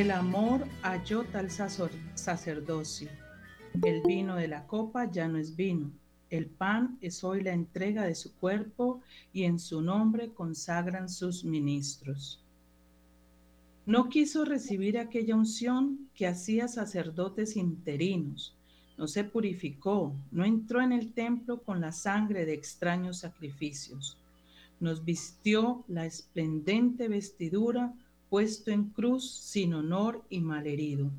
El amor halló tal sacerdocio. El vino de la copa ya no es vino. El pan es hoy la entrega de su cuerpo y en su nombre consagran sus ministros. No quiso recibir aquella unción que hacía sacerdotes interinos. No se purificó, no entró en el templo con la sangre de extraños sacrificios. Nos vistió la esplendente vestidura puesto en cruz sin honor y malherido,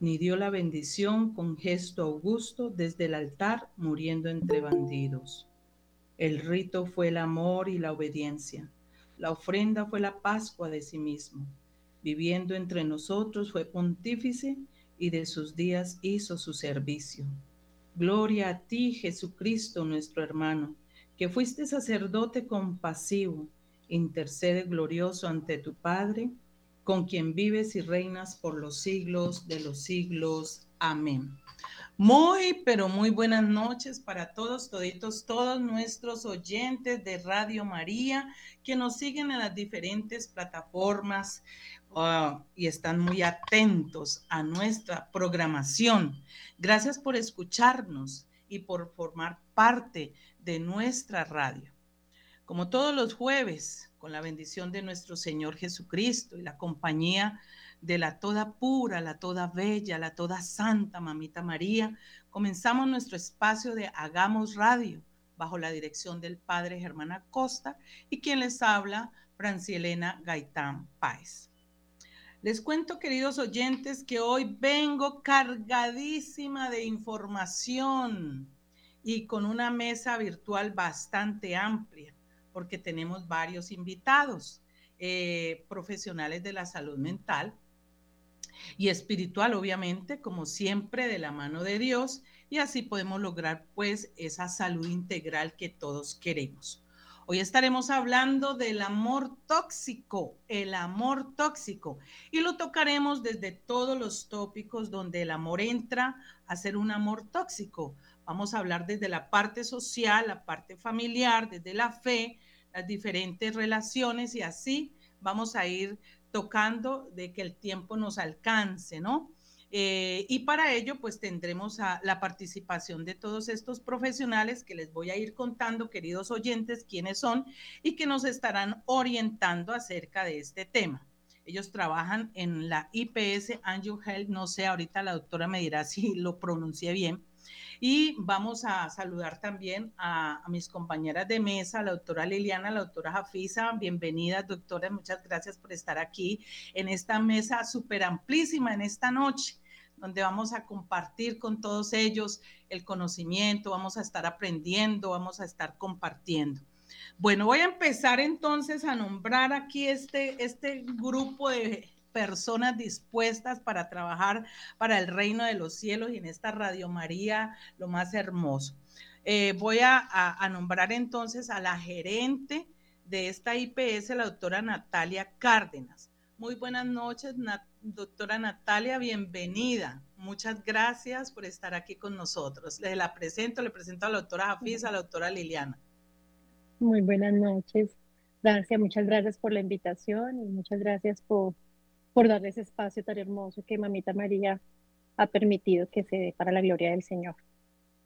ni dio la bendición con gesto augusto desde el altar muriendo entre bandidos. El rito fue el amor y la obediencia, la ofrenda fue la Pascua de sí mismo. Viviendo entre nosotros fue pontífice y de sus días hizo su servicio. Gloria a ti, Jesucristo, nuestro hermano, que fuiste sacerdote compasivo intercede glorioso ante tu Padre, con quien vives y reinas por los siglos de los siglos. Amén. Muy, pero muy buenas noches para todos, toditos, todos nuestros oyentes de Radio María que nos siguen en las diferentes plataformas uh, y están muy atentos a nuestra programación. Gracias por escucharnos y por formar parte de nuestra radio. Como todos los jueves, con la bendición de nuestro Señor Jesucristo y la compañía de la toda pura, la toda bella, la toda santa Mamita María, comenzamos nuestro espacio de Hagamos Radio bajo la dirección del Padre Germán Acosta y quien les habla, Francielena Gaitán Páez. Les cuento, queridos oyentes, que hoy vengo cargadísima de información y con una mesa virtual bastante amplia porque tenemos varios invitados, eh, profesionales de la salud mental y espiritual, obviamente, como siempre, de la mano de Dios, y así podemos lograr pues esa salud integral que todos queremos. Hoy estaremos hablando del amor tóxico, el amor tóxico, y lo tocaremos desde todos los tópicos donde el amor entra a ser un amor tóxico, Vamos a hablar desde la parte social, la parte familiar, desde la fe, las diferentes relaciones y así vamos a ir tocando de que el tiempo nos alcance, ¿no? Eh, y para ello, pues tendremos a la participación de todos estos profesionales que les voy a ir contando, queridos oyentes, quiénes son y que nos estarán orientando acerca de este tema. Ellos trabajan en la IPS Angel Health, no sé, ahorita la doctora me dirá si lo pronuncié bien, y vamos a saludar también a, mis compañeras de mesa, la doctora Liliana, la doctora Jafisa. Bienvenidas, doctora. Muchas gracias por estar aquí en esta mesa súper amplísima en esta noche donde vamos a compartir con todos ellos el conocimiento, vamos a estar aprendiendo, vamos a estar compartiendo. Bueno, voy a empezar entonces a nombrar aquí este, este grupo de personas dispuestas para trabajar para el reino de los cielos y en esta Radio María lo más hermoso. Eh, voy a, nombrar entonces a la gerente de esta IPS, la doctora Natalia Cárdenas. Muy buenas noches, doctora Natalia, bienvenida. Muchas gracias por estar aquí con nosotros. Le la presento, le presento a la doctora Jafisa, a la doctora Liliana. Muy buenas noches. Gracias, muchas gracias por la invitación y muchas gracias por por darle ese espacio tan hermoso que Mamita María ha permitido que se dé para la gloria del Señor.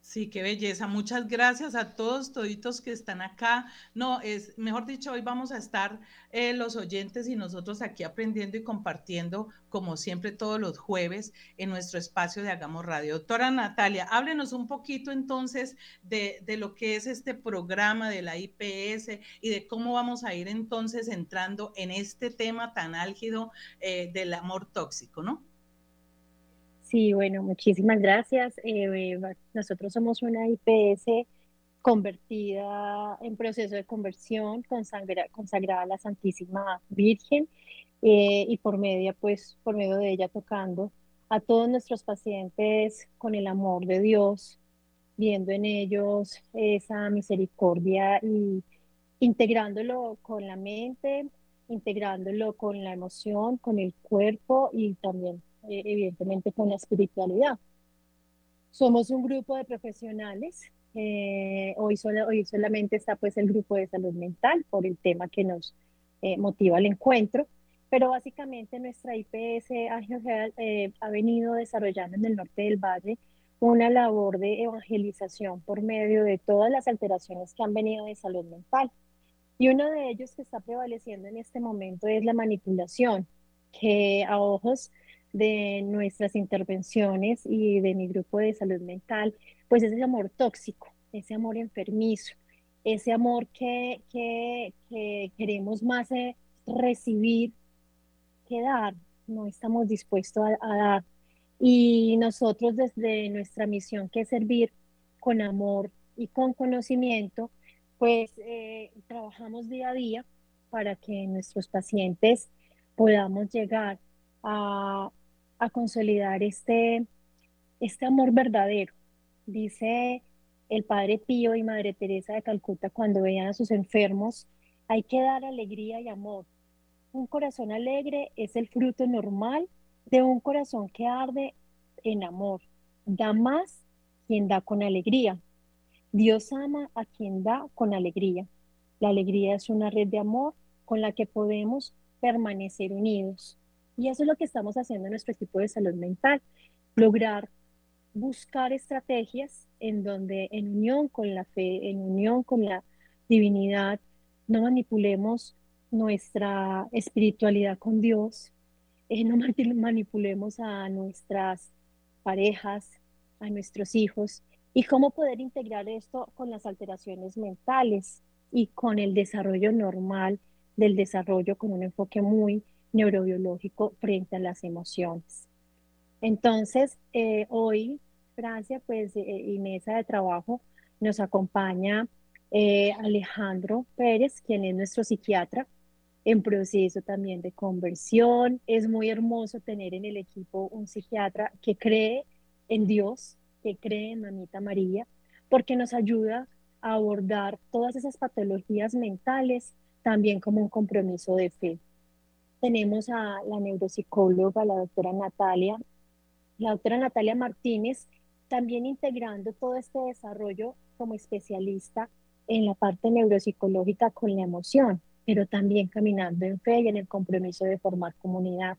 Sí, qué belleza. Muchas gracias a todos, toditos que están acá. No, es, mejor dicho, hoy vamos a estar eh, los oyentes y nosotros aquí aprendiendo y compartiendo, como siempre, todos los jueves en nuestro espacio de Hagamos Radio. Doctora Natalia, háblenos un poquito entonces de, lo que es este programa de la IPS y de cómo vamos a ir entonces entrando en este tema tan álgido eh, del amor tóxico, ¿no? Sí, bueno, muchísimas gracias. Eh, nosotros somos una IPS convertida en proceso de conversión, consagrada a la Santísima Virgen eh, y por medio, pues, por medio de ella tocando a todos nuestros pacientes con el amor de Dios, viendo en ellos esa misericordia y integrándolo con la mente, integrándolo con la emoción, con el cuerpo y también eh, evidentemente con la espiritualidad. Somos un grupo de profesionales. Eh, hoy, hoy solamente está pues el grupo de salud mental por el tema que nos eh, motiva el encuentro, Pero básicamente nuestra IPS eh, ha venido desarrollando en el norte del valle una labor de evangelización por medio de todas las alteraciones que han venido de salud mental. Y uno de ellos que está prevaleciendo en este momento es la manipulación, que a ojos de nuestras intervenciones y de mi grupo de salud mental, pues es ese amor tóxico, ese amor enfermizo, ese amor que, queremos más eh, recibir que dar, no estamos dispuestos a, dar. Y nosotros desde nuestra misión que es servir con amor y con conocimiento, pues eh, trabajamos día a día para que nuestros pacientes podamos llegar a, a consolidar este, este amor verdadero. Dice el Padre Pío y Madre Teresa de Calcuta cuando veían a sus enfermos, hay que dar alegría y amor. Un corazón alegre es el fruto normal de un corazón que arde en amor. Da más quien da con alegría. Dios ama a quien da con alegría. La alegría es una red de amor con la que podemos permanecer unidos. Y eso es lo que estamos haciendo en nuestro equipo de salud mental, lograr buscar estrategias en donde en unión con la fe, en unión con la divinidad, no manipulemos nuestra espiritualidad con Dios, eh, no manipulemos a nuestras parejas, a nuestros hijos, y cómo poder integrar esto con las alteraciones mentales y con el desarrollo normal del desarrollo con un enfoque muy neurobiológico frente a las emociones. Entonces, eh, hoy, Francia, pues, eh, y mesa de trabajo, nos acompaña eh, Alejandro Pérez, quien es nuestro psiquiatra en proceso también de conversión. Es muy hermoso tener en el equipo un psiquiatra que cree en Dios, que cree en Mamita María, porque nos ayuda a abordar todas esas patologías mentales también como un compromiso de fe tenemos a la neuropsicóloga, la doctora Natalia, la doctora Natalia Martínez, también integrando todo este desarrollo como especialista en la parte neuropsicológica con la emoción, pero también caminando en fe y en el compromiso de formar comunidad.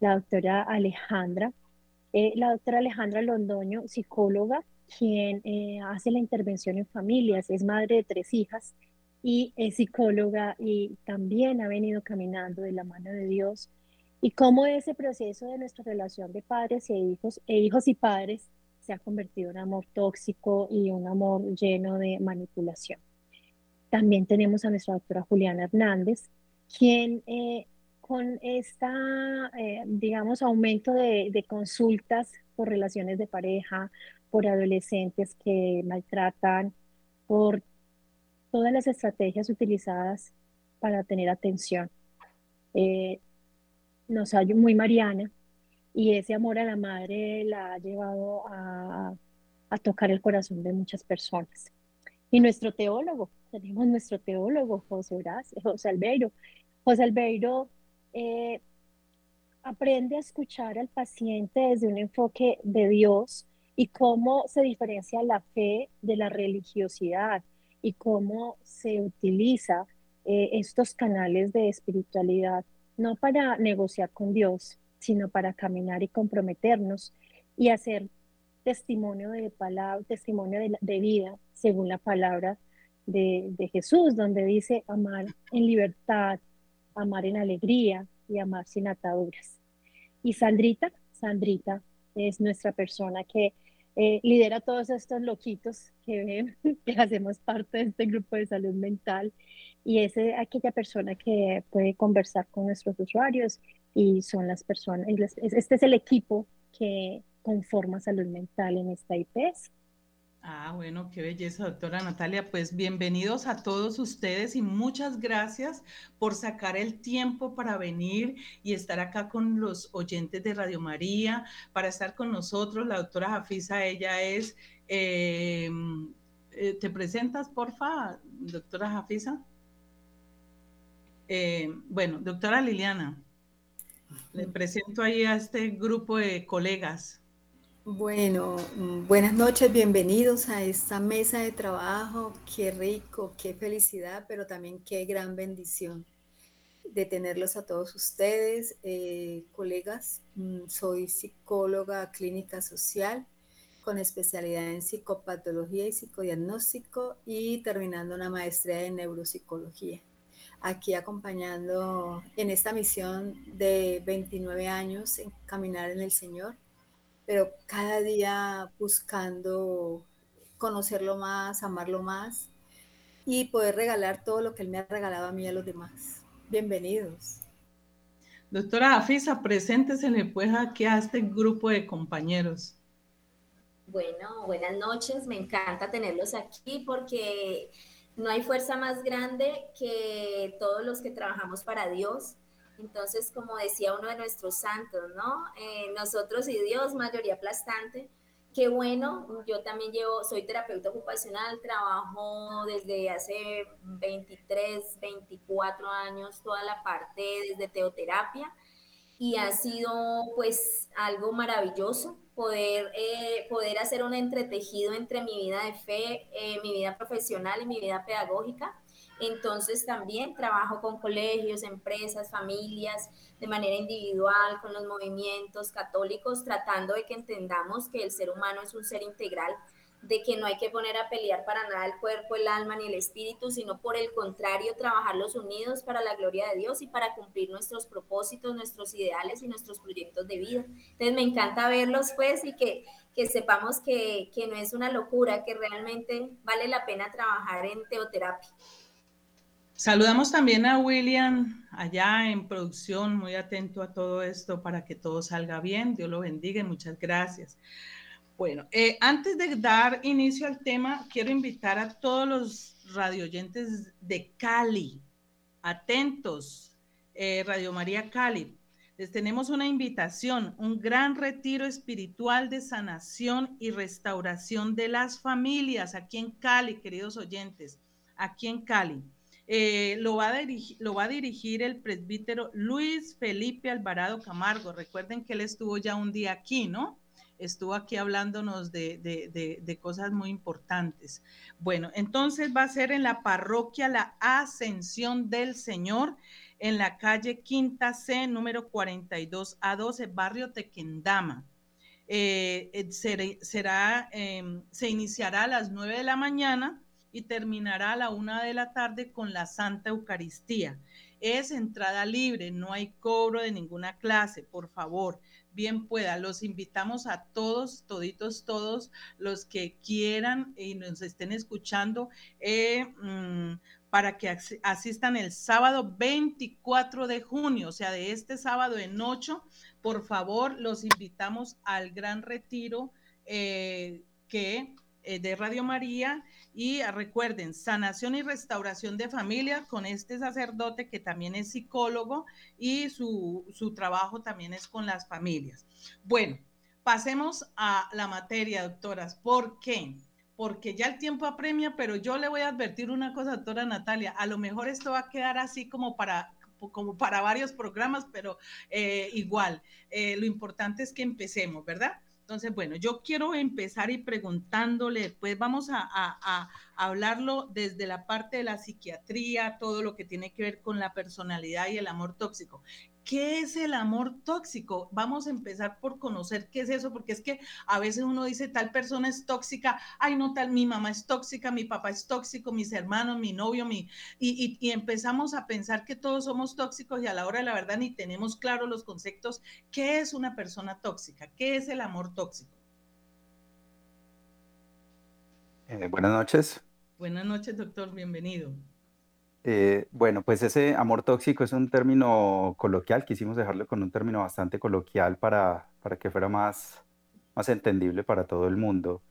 La doctora Alejandra, eh, la doctora Alejandra Londoño, psicóloga, quien eh, hace la intervención en familias, es madre de tres hijas y es psicóloga y también ha venido caminando de la mano de Dios y cómo ese proceso de nuestra relación de padres e hijos e hijos y padres se ha convertido en amor tóxico y un amor lleno de manipulación. También tenemos a nuestra doctora Juliana Hernández, quien eh, con esta, eh, digamos, aumento de, de consultas por relaciones de pareja, por adolescentes que maltratan, por todas las estrategias utilizadas para tener atención. Eh, nos ha muy mariana y ese amor a la madre la ha llevado a, tocar el corazón de muchas personas. Y nuestro teólogo, tenemos nuestro teólogo, José Horacio, José Albeiro. José Albeiro eh, aprende a escuchar al paciente desde un enfoque de Dios y cómo se diferencia la fe de la religiosidad y cómo se utiliza eh, estos canales de espiritualidad, no para negociar con Dios, sino para caminar y comprometernos y hacer testimonio de palabra, testimonio de, vida, según la palabra de, de, Jesús, donde dice amar en libertad, amar en alegría y amar sin ataduras. Y Sandrita, Sandrita es nuestra persona que eh, lidera todos estos loquitos que ven, que hacemos parte de este grupo de salud mental y es eh, aquella persona que puede conversar con nuestros usuarios y son las personas, este es el equipo que conforma salud mental en esta IPS. Ah, bueno, qué belleza, doctora Natalia. Pues bienvenidos a todos ustedes y muchas gracias por sacar el tiempo para venir y estar acá con los oyentes de Radio María, para estar con nosotros. La doctora Jafisa, ella es, eh, eh, ¿te presentas, porfa, doctora Jafisa? Eh, bueno, doctora Liliana, le presento ahí a este grupo de colegas. Bueno, mm, buenas noches, bienvenidos a esta mesa de trabajo. Qué rico, qué felicidad, pero también qué gran bendición. de tenerlos a todos ustedes, eh, colegas. Mm, soy psicóloga clínica social con especialidad en psicopatología y psicodiagnóstico y terminando una maestría en neuropsicología. Aquí acompañando en esta misión de 29 años en caminar en el Señor, pero cada día buscando conocerlo más, amarlo más y poder regalar todo lo que Él me ha regalado a mí y a los demás. Bienvenidos. Doctora Afisa, preséntese pues aquí a este grupo de compañeros. Bueno, buenas noches, me encanta tenerlos aquí porque no hay fuerza más grande que todos los que trabajamos para Dios. Entonces, como decía uno de nuestros santos, ¿no? Eh, nosotros y Dios, mayoría aplastante. Qué bueno, yo también llevo, soy terapeuta ocupacional, trabajo desde hace 23, 24 años toda la parte desde teoterapia y ha sido pues algo maravilloso poder, eh, poder hacer un entretejido entre mi vida de fe, eh, mi vida profesional y mi vida pedagógica. Entonces también trabajo con colegios, empresas, familias, de manera individual, con los movimientos católicos, tratando de que entendamos que el ser humano es un ser integral de que no hay que poner a pelear para nada el cuerpo, el alma ni el espíritu, sino por el contrario, trabajarlos unidos para la gloria de Dios y para cumplir nuestros propósitos, nuestros ideales y nuestros proyectos de vida. Entonces me encanta verlos pues y que, que sepamos que, que no es una locura, que realmente vale la pena trabajar en teoterapia. Saludamos también a William allá en producción, muy atento a todo esto para que todo salga bien. Dios lo bendiga y muchas gracias. Bueno, eh, antes de dar inicio al tema, quiero invitar a todos los radioyentes de Cali, atentos, eh, Radio María Cali. Les tenemos una invitación, un gran retiro espiritual de sanación y restauración de las familias aquí en Cali, queridos oyentes, aquí en Cali. Eh, lo, va a lo va a dirigir el presbítero Luis Felipe Alvarado Camargo. Recuerden que él estuvo ya un día aquí, ¿no? estuvo aquí hablándonos de, cosas muy importantes. Bueno, entonces va a ser en la parroquia La Ascensión del Señor, en la calle Quinta C, número 42 a 12, barrio Tequendama. Eh, eh, será, em, se iniciará a las 9 de la mañana y terminará a la 1 de la tarde con la Santa Eucaristía. Es entrada libre, no hay cobro de ninguna clase, por favor bien pueda. Los invitamos a todos, toditos, todos los que quieran y nos estén escuchando eh, mm, para que asistan el sábado 24 de junio, o sea, de este sábado en 8. Por favor, los invitamos al gran retiro eh, que eh, de Radio María y recuerden, sanación y restauración de familia con este sacerdote que también es psicólogo y su, su trabajo también es con las familias. Bueno, pasemos a la materia, doctoras. ¿Por qué? Porque ya el tiempo apremia, pero yo le voy a advertir una cosa, doctora Natalia. A lo mejor esto va a quedar así como para como para varios programas, pero eh, igual, eh, lo importante es que empecemos, ¿verdad? Entonces, bueno, yo quiero empezar y preguntándole, pues vamos a, hablarlo desde la parte de la psiquiatría, todo lo que tiene que ver con la personalidad y el amor tóxico. ¿Qué es el amor tóxico? Vamos a empezar por conocer qué es eso, porque es que a veces uno dice tal persona es tóxica, ay no tal, mi mamá es tóxica, mi papá es tóxico, mis hermanos, mi novio, mi... Y, y, empezamos a pensar que todos somos tóxicos y a la hora de la verdad ni tenemos claro los conceptos. ¿Qué es una persona tóxica? ¿Qué es el amor tóxico? Eh, buenas noches. Buenas noches, doctor, bienvenido. Eh, bueno, pues ese amor tóxico es un término coloquial, quisimos dejarlo con un término bastante coloquial para, para que fuera más, más entendible para todo el mundo.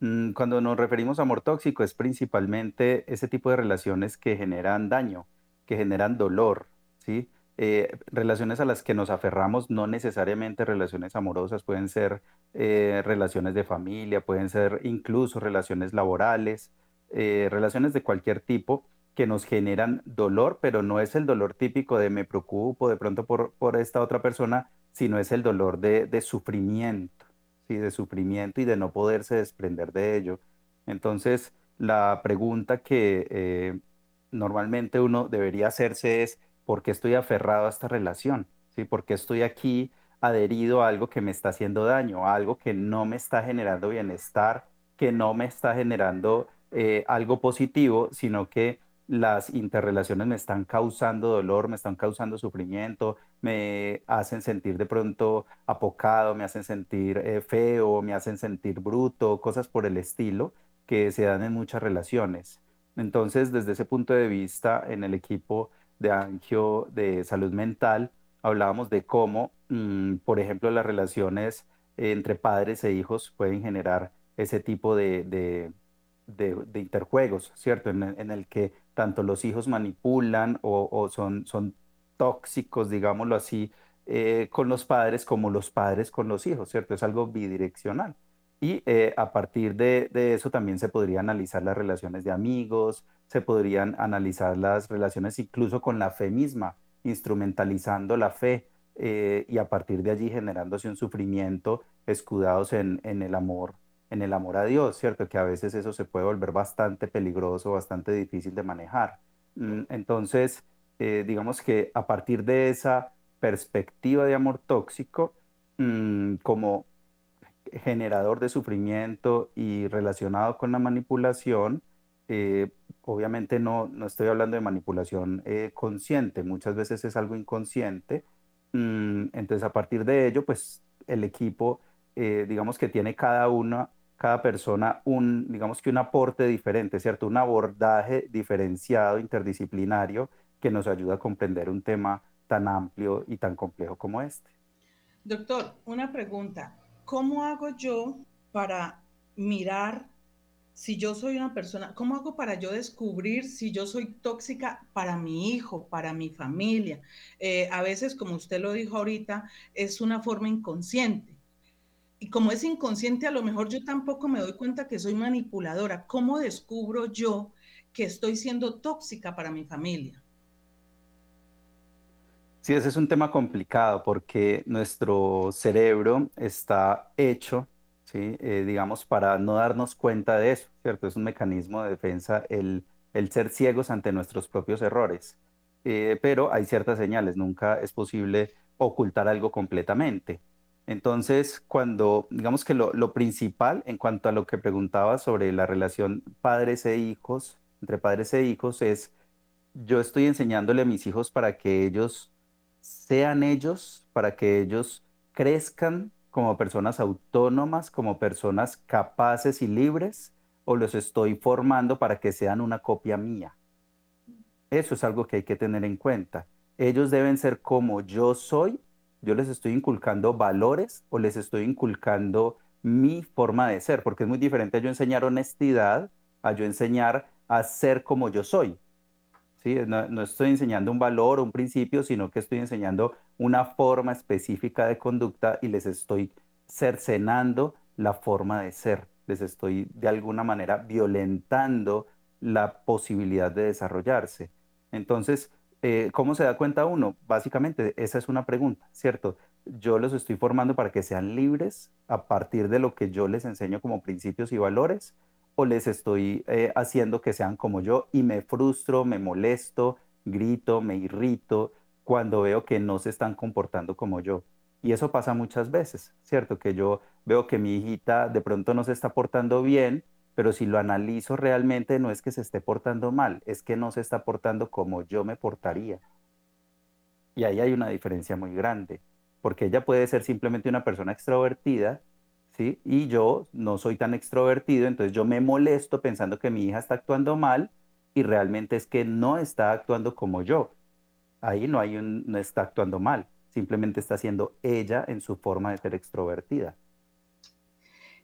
Mm, cuando nos referimos a amor tóxico es principalmente ese tipo de relaciones que generan daño, que generan dolor, ¿sí? Eh, relaciones a las que nos aferramos, no necesariamente relaciones amorosas, pueden ser eh, relaciones de familia, pueden ser incluso relaciones laborales, relaciones de cualquier tipo que nos generan dolor, pero no es el dolor típico de me preocupo de pronto por, por esta otra persona, sino es el dolor de, de sufrimiento, ¿sí? de sufrimiento y de no poderse desprender de ello. Entonces, la pregunta que eh, normalmente uno debería hacerse es, ¿Por qué estoy aferrado a esta relación? ¿Sí? ¿Por qué estoy aquí adherido a algo que me está haciendo daño, a algo que no me está generando bienestar, que no me está generando eh, algo positivo, sino que las interrelaciones me están causando dolor, me están causando sufrimiento, me hacen sentir de pronto apocado, me hacen sentir eh, feo, me hacen sentir bruto, cosas por el estilo que se dan en muchas relaciones. Entonces, desde ese punto de vista, en el equipo de Angio de Salud Mental, hablábamos de cómo, mm, por ejemplo, las relaciones entre padres e hijos pueden generar ese tipo de, de, interjuegos, ¿cierto? En, el que tanto los hijos manipulan o, son, son tóxicos, digámoslo así, eh, con los padres como los padres con los hijos, ¿cierto? Es algo bidireccional. Y eh, a partir de, eso también se podría analizar las relaciones de amigos, se podrían analizar las relaciones incluso con la fe misma, instrumentalizando la fe eh, y a partir de allí generándose un sufrimiento escudados en, en el amor en el amor a Dios, ¿cierto? Que a veces eso se puede volver bastante peligroso, bastante difícil de manejar. Mm, entonces, eh, digamos que a partir de esa perspectiva de amor tóxico, mm, como generador de sufrimiento y relacionado con la manipulación, eh, obviamente no, no estoy hablando de manipulación eh, consciente, muchas veces es algo inconsciente. Mm, entonces, a partir de ello, pues el equipo, digamos que tiene cada uno cada persona un, digamos que un aporte diferente, ¿cierto? Un abordaje diferenciado, interdisciplinario, que nos ayuda a comprender un tema tan amplio y tan complejo como este. Doctor, una pregunta. ¿Cómo hago yo para mirar si yo soy una persona, cómo hago para yo descubrir si yo soy tóxica para mi hijo, para mi familia? Eh, a veces, como usted lo dijo ahorita, es una forma inconsciente y como es inconsciente, a lo mejor yo tampoco me doy cuenta que soy manipuladora. ¿Cómo descubro yo que estoy siendo tóxica para mi familia? Sí, ese es un tema complicado porque nuestro cerebro está hecho. Eh, digamos, para no darnos cuenta de eso, ¿cierto? Es un mecanismo de defensa el, el ser ciegos ante nuestros propios errores. Eh, pero hay ciertas señales, nunca es posible ocultar algo completamente. Entonces, cuando, digamos que lo, principal en cuanto a lo que preguntaba sobre la relación padres e hijos, entre padres e hijos, es yo estoy enseñándole a mis hijos para que ellos sean ellos, para que ellos crezcan como personas autónomas, como personas capaces y libres, o los estoy formando para que sean una copia mía. Eso es algo que hay que tener en cuenta. Ellos deben ser como yo soy yo les estoy inculcando valores o les estoy inculcando mi forma de ser, porque es muy diferente a yo enseñar honestidad, a yo enseñar a ser como yo soy. ¿Sí? No, estoy enseñando un valor o un principio, sino que estoy enseñando una forma específica de conducta y les estoy cercenando la forma de ser. Les estoy de alguna manera violentando la posibilidad de desarrollarse. Entonces, eh, ¿cómo se da cuenta uno? Básicamente, esa es una pregunta, ¿cierto? Yo los estoy formando para que sean libres a partir de lo que yo les enseño como principios y valores, o les estoy eh, haciendo que sean como yo y me frustro, me molesto, grito, me irrito cuando veo que no se están comportando como yo. Y eso pasa muchas veces, ¿cierto? Que yo veo que mi hijita de pronto no se está portando bien pero si lo analizo realmente no es que se esté portando mal, es que no se está portando como yo me portaría. Y ahí hay una diferencia muy grande, porque ella puede ser simplemente una persona extrovertida, ¿sí? Y yo no soy tan extrovertido, entonces yo me molesto pensando que mi hija está actuando mal y realmente es que no está actuando como yo. Ahí no hay un, no está actuando mal, simplemente está siendo ella en su forma de ser extrovertida.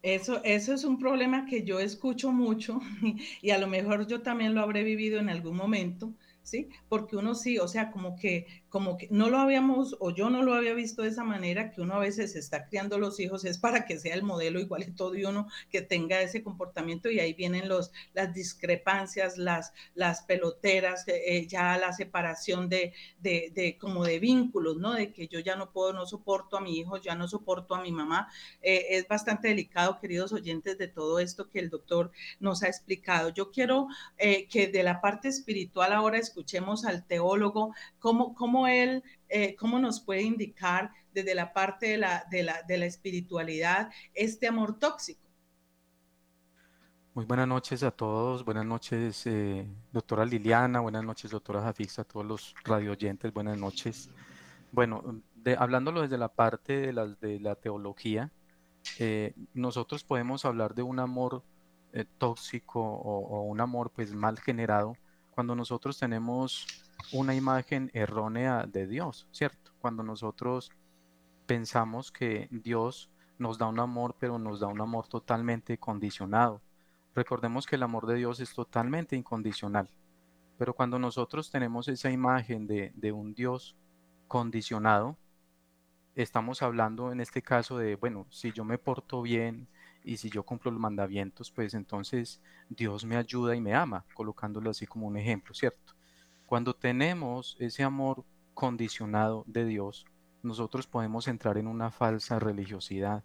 Eso, eso es un problema que yo escucho mucho y a lo mejor yo también lo habré vivido en algún momento, ¿sí? Porque uno sí, o sea, como que como que no lo habíamos, o yo no lo había visto de esa manera, que uno a veces está criando los hijos, es para que sea el modelo igualito de uno, que tenga ese comportamiento y ahí vienen los, las discrepancias, las, las peloteras, eh, eh, ya la separación de, de, como de vínculos, ¿no? De que yo ya no puedo, no soporto a mi hijo, ya no soporto a mi mamá. Eh, es bastante delicado, queridos oyentes, de todo esto que el doctor nos ha explicado. Yo quiero que de la parte espiritual ahora escuchemos al teólogo, cómo, cómo él, eh, cómo nos puede indicar desde la parte de la, de la, de la espiritualidad este amor tóxico. Muy buenas noches a todos, buenas noches eh, doctora Liliana, buenas noches doctora Jafix, a todos los radio oyentes, buenas noches. Bueno, de, hablándolo desde la parte de la, de la teología, eh, nosotros podemos hablar de un amor tóxico o, o, un amor pues mal generado cuando nosotros tenemos una imagen errónea de Dios, ¿cierto? Cuando nosotros pensamos que Dios nos da un amor, pero nos da un amor totalmente condicionado. Recordemos que el amor de Dios es totalmente incondicional, pero cuando nosotros tenemos esa imagen de, de un Dios condicionado, estamos hablando en este caso de, bueno, si yo me porto bien y si yo cumplo los mandamientos, pues entonces Dios me ayuda y me ama, colocándolo así como un ejemplo, ¿cierto? Cuando tenemos ese amor condicionado de Dios, nosotros podemos entrar en una falsa religiosidad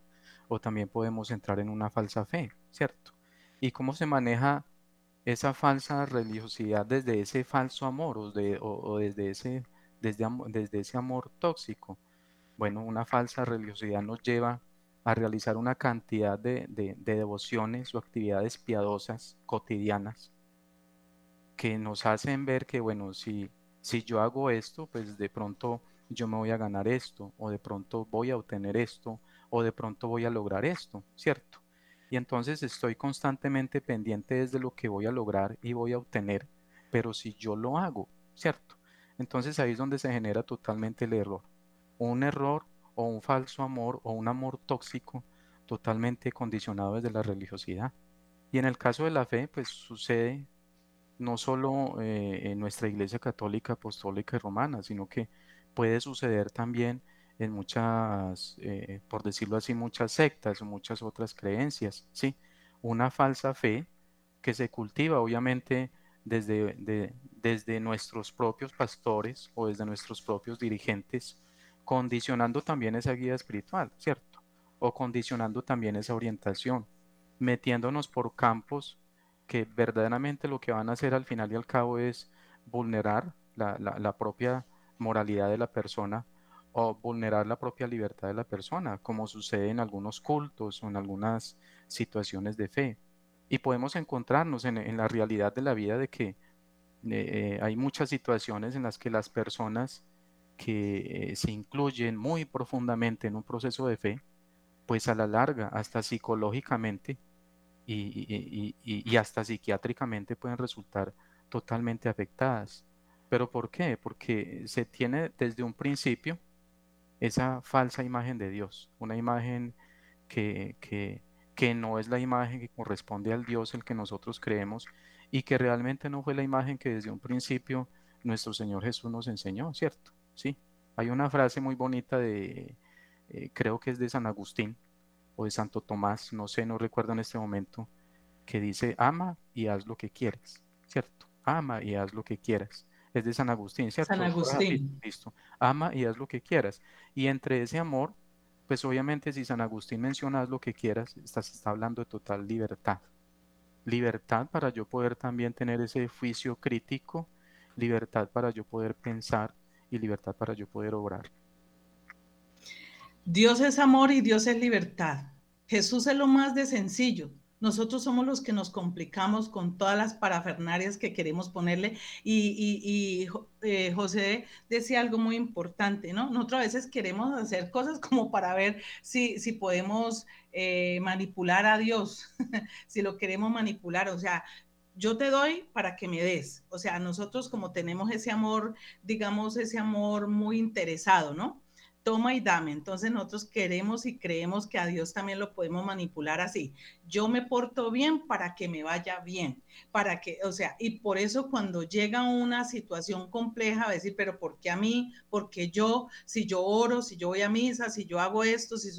o también podemos entrar en una falsa fe, ¿cierto? ¿Y cómo se maneja esa falsa religiosidad desde ese falso amor o, desde, ese, desde, desde ese amor tóxico? Bueno, una falsa religiosidad nos lleva a realizar una cantidad de, de devociones o actividades piadosas cotidianas que nos hacen ver que, bueno, si, si yo hago esto, pues de pronto yo me voy a ganar esto, o de pronto voy a obtener esto, o de pronto voy a lograr esto, ¿cierto? Y entonces estoy constantemente pendiente desde lo que voy a lograr y voy a obtener, pero si yo lo hago, ¿cierto? Entonces ahí es donde se genera totalmente el error. Un error o un falso amor o un amor tóxico totalmente condicionado desde la religiosidad. Y en el caso de la fe, pues sucede no solo eh, en nuestra Iglesia Católica, Apostólica y Romana, sino que puede suceder también en muchas, eh, por decirlo así, muchas sectas o muchas otras creencias, ¿sí? Una falsa fe que se cultiva obviamente desde, desde nuestros propios pastores o desde nuestros propios dirigentes, condicionando también esa guía espiritual, ¿cierto? O condicionando también esa orientación, metiéndonos por campos que verdaderamente lo que van a hacer al final y al cabo es vulnerar la, la, propia moralidad de la persona o vulnerar la propia libertad de la persona, como sucede en algunos cultos o en algunas situaciones de fe. Y podemos encontrarnos en, en la realidad de la vida de que eh, eh, hay muchas situaciones en las que las personas que eh, se incluyen muy profundamente en un proceso de fe, pues a la larga, hasta psicológicamente, y, hasta psiquiátricamente pueden resultar totalmente afectadas. ¿Pero por qué? Porque se tiene desde un principio esa falsa imagen de Dios, una imagen que, que, que no es la imagen que corresponde al Dios el que nosotros creemos y que realmente no fue la imagen que desde un principio nuestro Señor Jesús nos enseñó, ¿cierto? Sí, hay una frase muy bonita de, eh, creo que es de San Agustín, o de Santo Tomás, no sé, no recuerdo en este momento, que dice, ama y haz lo que quieras, ¿cierto? Ama y haz lo que quieras. Es de San Agustín, ¿cierto? San Agustín. Listo. Ama y haz lo que quieras. Y entre ese amor, pues obviamente si San Agustín menciona haz lo que quieras, está, está hablando de total libertad. Libertad para yo poder también tener ese juicio crítico, libertad para yo poder pensar y libertad para yo poder obrar. Dios es amor y Dios es libertad. Jesús es lo más de sencillo. Nosotros somos los que nos complicamos con todas las parafernarias que queremos ponerle. Y, eh, José decía algo muy importante, ¿no? Nosotros a veces queremos hacer cosas como para ver si, si podemos eh, manipular a Dios, si lo queremos manipular. O sea, yo te doy para que me des. O sea, nosotros como tenemos ese amor, digamos, ese amor muy interesado, ¿no? Toma y dame. Entonces nosotros queremos y creemos que a Dios también lo podemos manipular así. Yo me porto bien para que me vaya bien, para que, o sea, y por eso cuando llega una situación compleja, a decir, pero ¿por qué a mí? ¿Por qué yo? Si yo oro, si yo voy a misa, si yo hago esto, si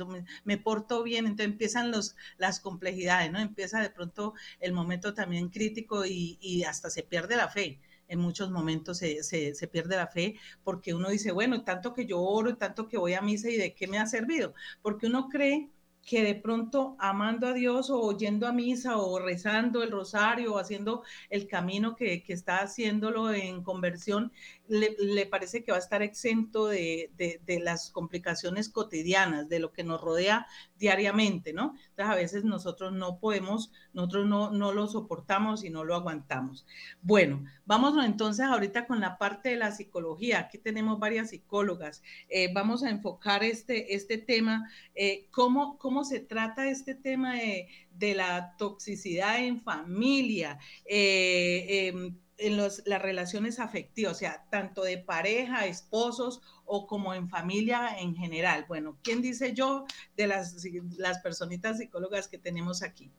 me, porto bien, entonces empiezan los, las complejidades, ¿no? Empieza de pronto el momento también crítico y hasta se pierde la fe en muchos momentos se, se, pierde la fe porque uno dice, bueno, tanto que yo oro, tanto que voy a misa y de qué me ha servido, porque uno cree que de pronto amando a Dios o oyendo a misa o rezando el rosario o haciendo el camino que, que está haciéndolo en conversión, le, le, parece que va a estar exento de, de, las complicaciones cotidianas, de lo que nos rodea diariamente, ¿no? Entonces a veces nosotros no podemos, nosotros no, no lo soportamos y no lo aguantamos. Bueno, vamos entonces ahorita con la parte de la psicología. Aquí tenemos varias psicólogas. Eh, vamos a enfocar este, este tema, eh, ¿cómo, cómo se trata este tema de, de la toxicidad en familia. Eh, em, en las relaciones afectivas, o sea, tanto de pareja, esposos o como en familia en general. Bueno, ¿quién dice yo de las, las personitas psicólogas que tenemos aquí?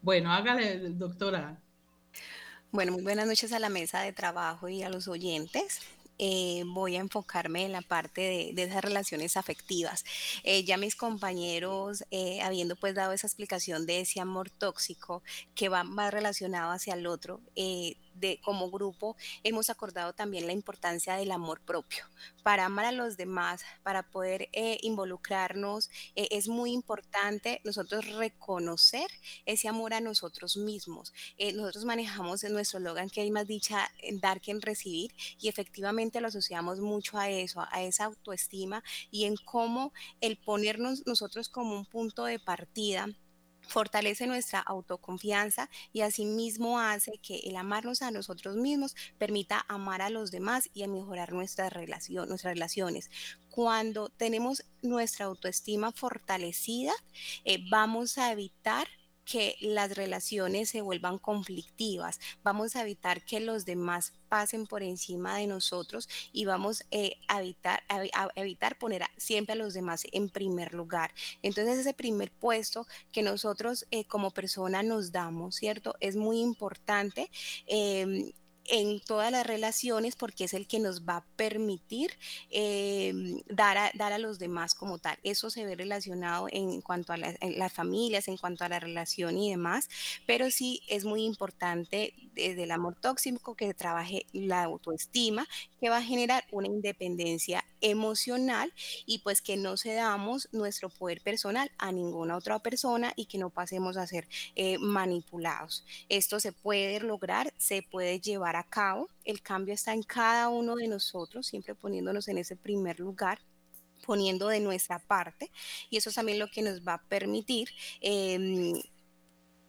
Bueno, hágale, doctora. Bueno, muy buenas noches a la mesa de trabajo y a los oyentes. Eh, voy a enfocarme en la parte de, esas relaciones afectivas. Eh, ya mis compañeros, eh, habiendo pues dado esa explicación de ese amor tóxico que va más relacionado hacia el otro, de, como grupo hemos acordado también la importancia del amor propio. Para amar a los demás, para poder eh, involucrarnos, eh, es muy importante nosotros reconocer ese amor a nosotros mismos. Eh, nosotros manejamos en nuestro logan que hay más dicha en dar que en recibir y efectivamente lo asociamos mucho a eso, a esa autoestima y en cómo el ponernos nosotros como un punto de partida fortalece nuestra autoconfianza y asimismo hace que el amarnos a nosotros mismos permita amar a los demás y a mejorar nuestra relación, nuestras relaciones. Cuando tenemos nuestra autoestima fortalecida, eh, vamos a evitar que las relaciones se vuelvan conflictivas, vamos a evitar que los demás pasen por encima de nosotros y vamos eh, a, evitar, evitar poner siempre a los demás en primer lugar. Entonces ese primer puesto que nosotros eh, como persona nos damos, ¿cierto? Es muy importante. Em, en todas las relaciones porque es el que nos va a permitir em, dar, a, dar a los demás como tal. Eso se ve relacionado en cuanto a las familias, en cuanto a la relación y demás, pero sí es muy importante desde el amor tóxico que trabaje la autoestima, que va a generar una independencia emocional y pues que no cedamos nuestro poder personal a ninguna otra persona y que no pasemos a ser eh, manipulados. Esto se puede lograr, se puede llevar a cabo. El cambio está en cada uno de nosotros, siempre poniéndonos en ese primer lugar poniendo de nuestra parte y eso es también lo que nos va a permitir em,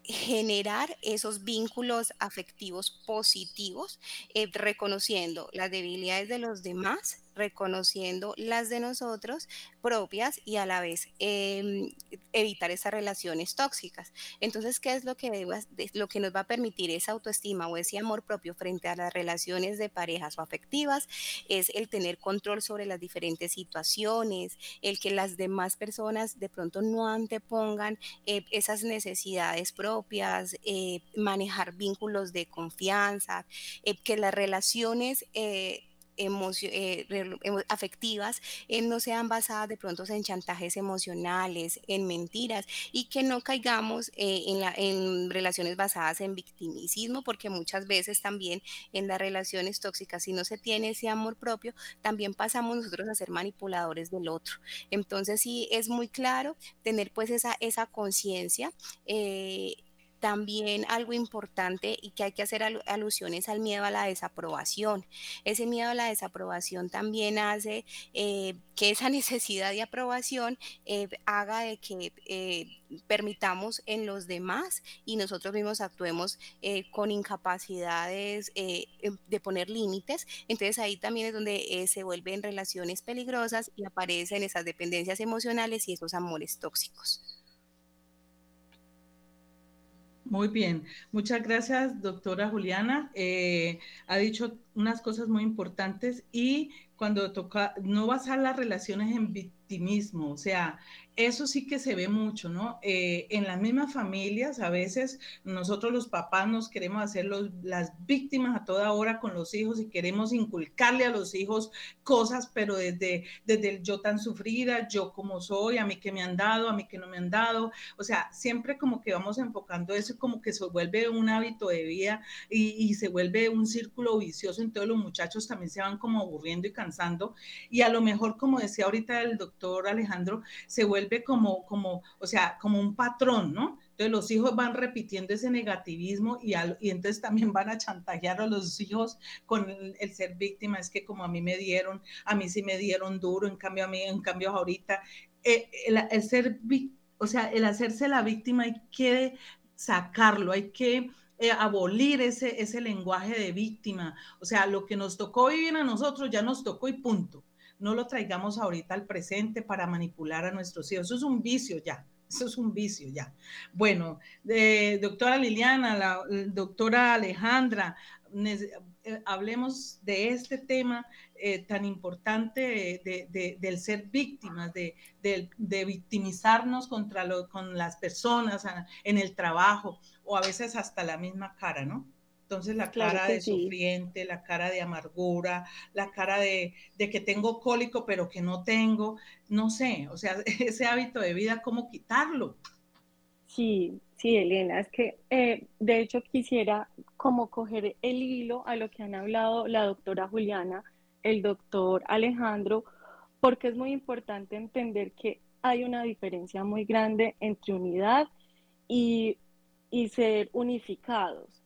generar esos vínculos afectivos positivos, eh, reconociendo las debilidades de los demás, reconociendo las de nosotros propias y a la vez em, evitar esas relaciones tóxicas. Entonces, ¿qué es lo que, lo que nos va a permitir esa autoestima o ese amor propio frente a las relaciones de parejas o afectivas? Es el tener control sobre las diferentes situaciones, el que las demás personas de pronto no antepongan eh, esas necesidades propias, eh, manejar vínculos de confianza, eh, que las relaciones eh, afectivas eh, no sean basadas de pronto en chantajes emocionales, en mentiras y que no caigamos eh, en, la, en relaciones basadas en victimicismo, porque muchas veces también en las relaciones tóxicas, si no se tiene ese amor propio, también pasamos nosotros a ser manipuladores del otro. Entonces sí es muy claro tener pues esa, esa conciencia también algo importante y que hay que hacer alusiones al miedo a la desaprobación. Ese miedo a la desaprobación también hace eh, que esa necesidad de aprobación eh, haga de que eh, permitamos en los demás y nosotros mismos actuemos con incapacidades de poner límites. Entonces ahí también es donde se vuelven relaciones peligrosas y aparecen esas dependencias emocionales y esos amores tóxicos. Muy bien, muchas gracias, doctora Juliana. Eh, ha dicho unas cosas muy importantes y cuando toca, no basar las relaciones en victimismo, o sea, eso sí que se ve mucho, ¿no? Eh, en las mismas familias, a veces nosotros los papás nos queremos hacer las víctimas a toda hora con los hijos y queremos inculcarle a los hijos cosas, pero desde, desde el yo tan sufrida, yo como soy, a mí que me han dado, a mí que no me han dado, o sea, siempre como que vamos enfocando eso como que se vuelve un hábito de vida y, se vuelve un círculo vicioso, entonces los muchachos también se van como aburriendo y cansando y a lo mejor, como decía ahorita el doctor Alejandro, se vuelve como, como, o sea, como un patrón, ¿no? Entonces los hijos van repitiendo ese negativismo y, y entonces también van a chantajear a los hijos con el, ser víctima. Es que como a mí me dieron, a mí sí me dieron duro, en cambio a mí, en cambio ahorita, eh, el, ser, o sea, el hacerse la víctima hay que sacarlo, hay que eh, abolir ese, ese lenguaje de víctima. O sea, lo que nos tocó vivir a nosotros ya nos tocó y punto no lo traigamos ahorita al presente para manipular a nuestros hijos. Eso es un vicio ya. Eso es un vicio ya. Bueno, eh, doctora Liliana, la, doctora Alejandra, eh, hablemos de este tema eh, tan importante del ser víctimas, de, victimizarnos contra con las personas en el trabajo o a veces hasta la misma cara, ¿no? Entonces la cara de sufriente, la cara de amargura, la cara de, que tengo cólico pero que no tengo, no sé, o sea, ese hábito de vida, ¿cómo quitarlo? Sí, sí, Elena, es que eh, de hecho quisiera como coger el hilo a lo que han hablado la doctora Juliana, el doctor Alejandro, porque es muy importante entender que hay una diferencia muy grande entre unidad y, y ser unificados.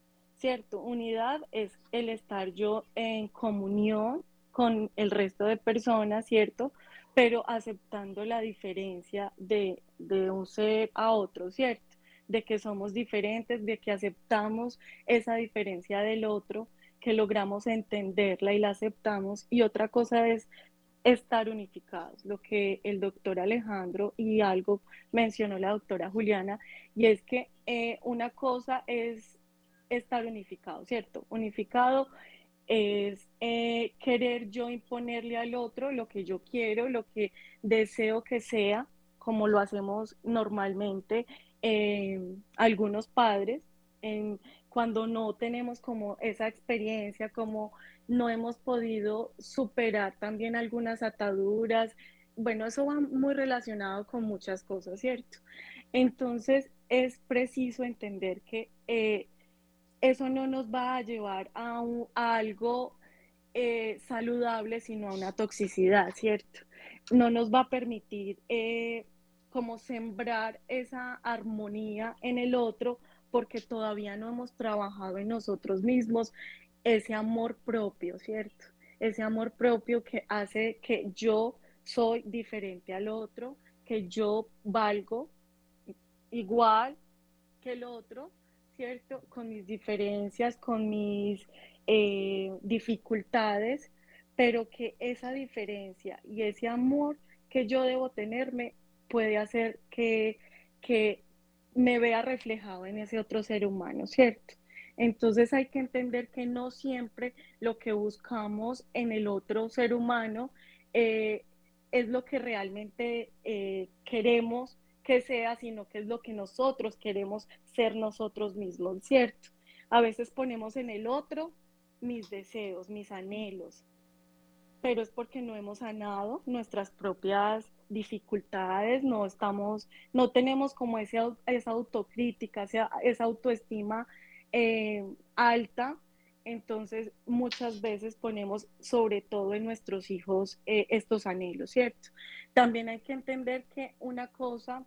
¿Cierto? Unidad es el estar yo en comunión con el resto de personas, ¿cierto? Pero aceptando la diferencia de, un ser a otro, ¿cierto? De que somos diferentes, de que aceptamos esa diferencia del otro, que logramos entenderla y la aceptamos. Y otra cosa es estar unificados, lo que el doctor Alejandro y algo mencionó la doctora Juliana, y es que eh, una cosa es estar unificado, ¿cierto? Unificado es eh, querer yo imponerle al otro lo que yo quiero, lo que deseo que sea, como lo hacemos normalmente eh, algunos padres, cuando no tenemos como esa experiencia, como no hemos podido superar también algunas ataduras. Bueno, eso va muy relacionado con muchas cosas, ¿cierto? Entonces es preciso entender que eh, eso no nos va a llevar a, algo eh, saludable, sino a una toxicidad, ¿cierto? No nos va a permitir eh, como sembrar esa armonía en el otro porque todavía no hemos trabajado en nosotros mismos ese amor propio, ¿cierto? Ese amor propio que hace que yo soy diferente al otro, que yo valgo igual que el otro ¿cierto? Con mis diferencias, con mis eh, dificultades, pero que esa diferencia y ese amor que yo debo tenerme puede hacer que, que me vea reflejado en ese otro ser humano, ¿cierto? Entonces hay que entender que no siempre lo que buscamos en el otro ser humano eh, es lo que realmente eh, queremos que sea, sino que es lo que nosotros queremos ser nosotros mismos, ¿cierto? A veces ponemos en el otro mis deseos, mis anhelos, pero es porque no hemos sanado nuestras propias dificultades, no estamos, no tenemos como ese, esa autocrítica, esa, esa autoestima eh, alta, entonces muchas veces ponemos sobre todo en nuestros hijos eh, estos anhelos, ¿cierto? También hay que entender que una cosa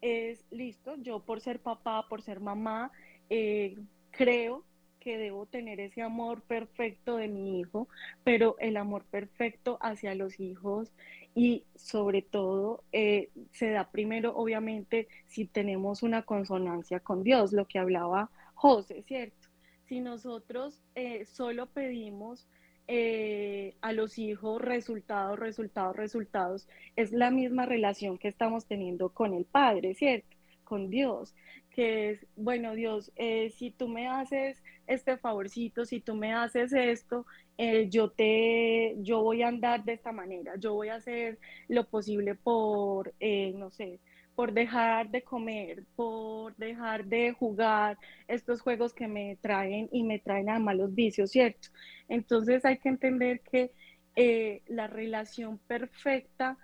es, listo, yo por ser papá, por ser mamá, eh, creo que debo tener ese amor perfecto de mi hijo, pero el amor perfecto hacia los hijos y sobre todo eh, se da primero, obviamente, si tenemos una consonancia con Dios, lo que hablaba José, ¿cierto? Si nosotros eh, solo pedimos eh, a los hijos resultados, resultados, resultados, es la misma relación que estamos teniendo con el padre, ¿cierto? con Dios, que es, bueno, Dios, eh, si tú me haces este favorcito, si tú me haces esto, eh, yo te, yo voy a andar de esta manera, yo voy a hacer lo posible por, eh, no sé, por dejar de comer, por dejar de jugar estos juegos que me traen y me traen a malos vicios, ¿cierto? Entonces hay que entender que eh, la relación perfecta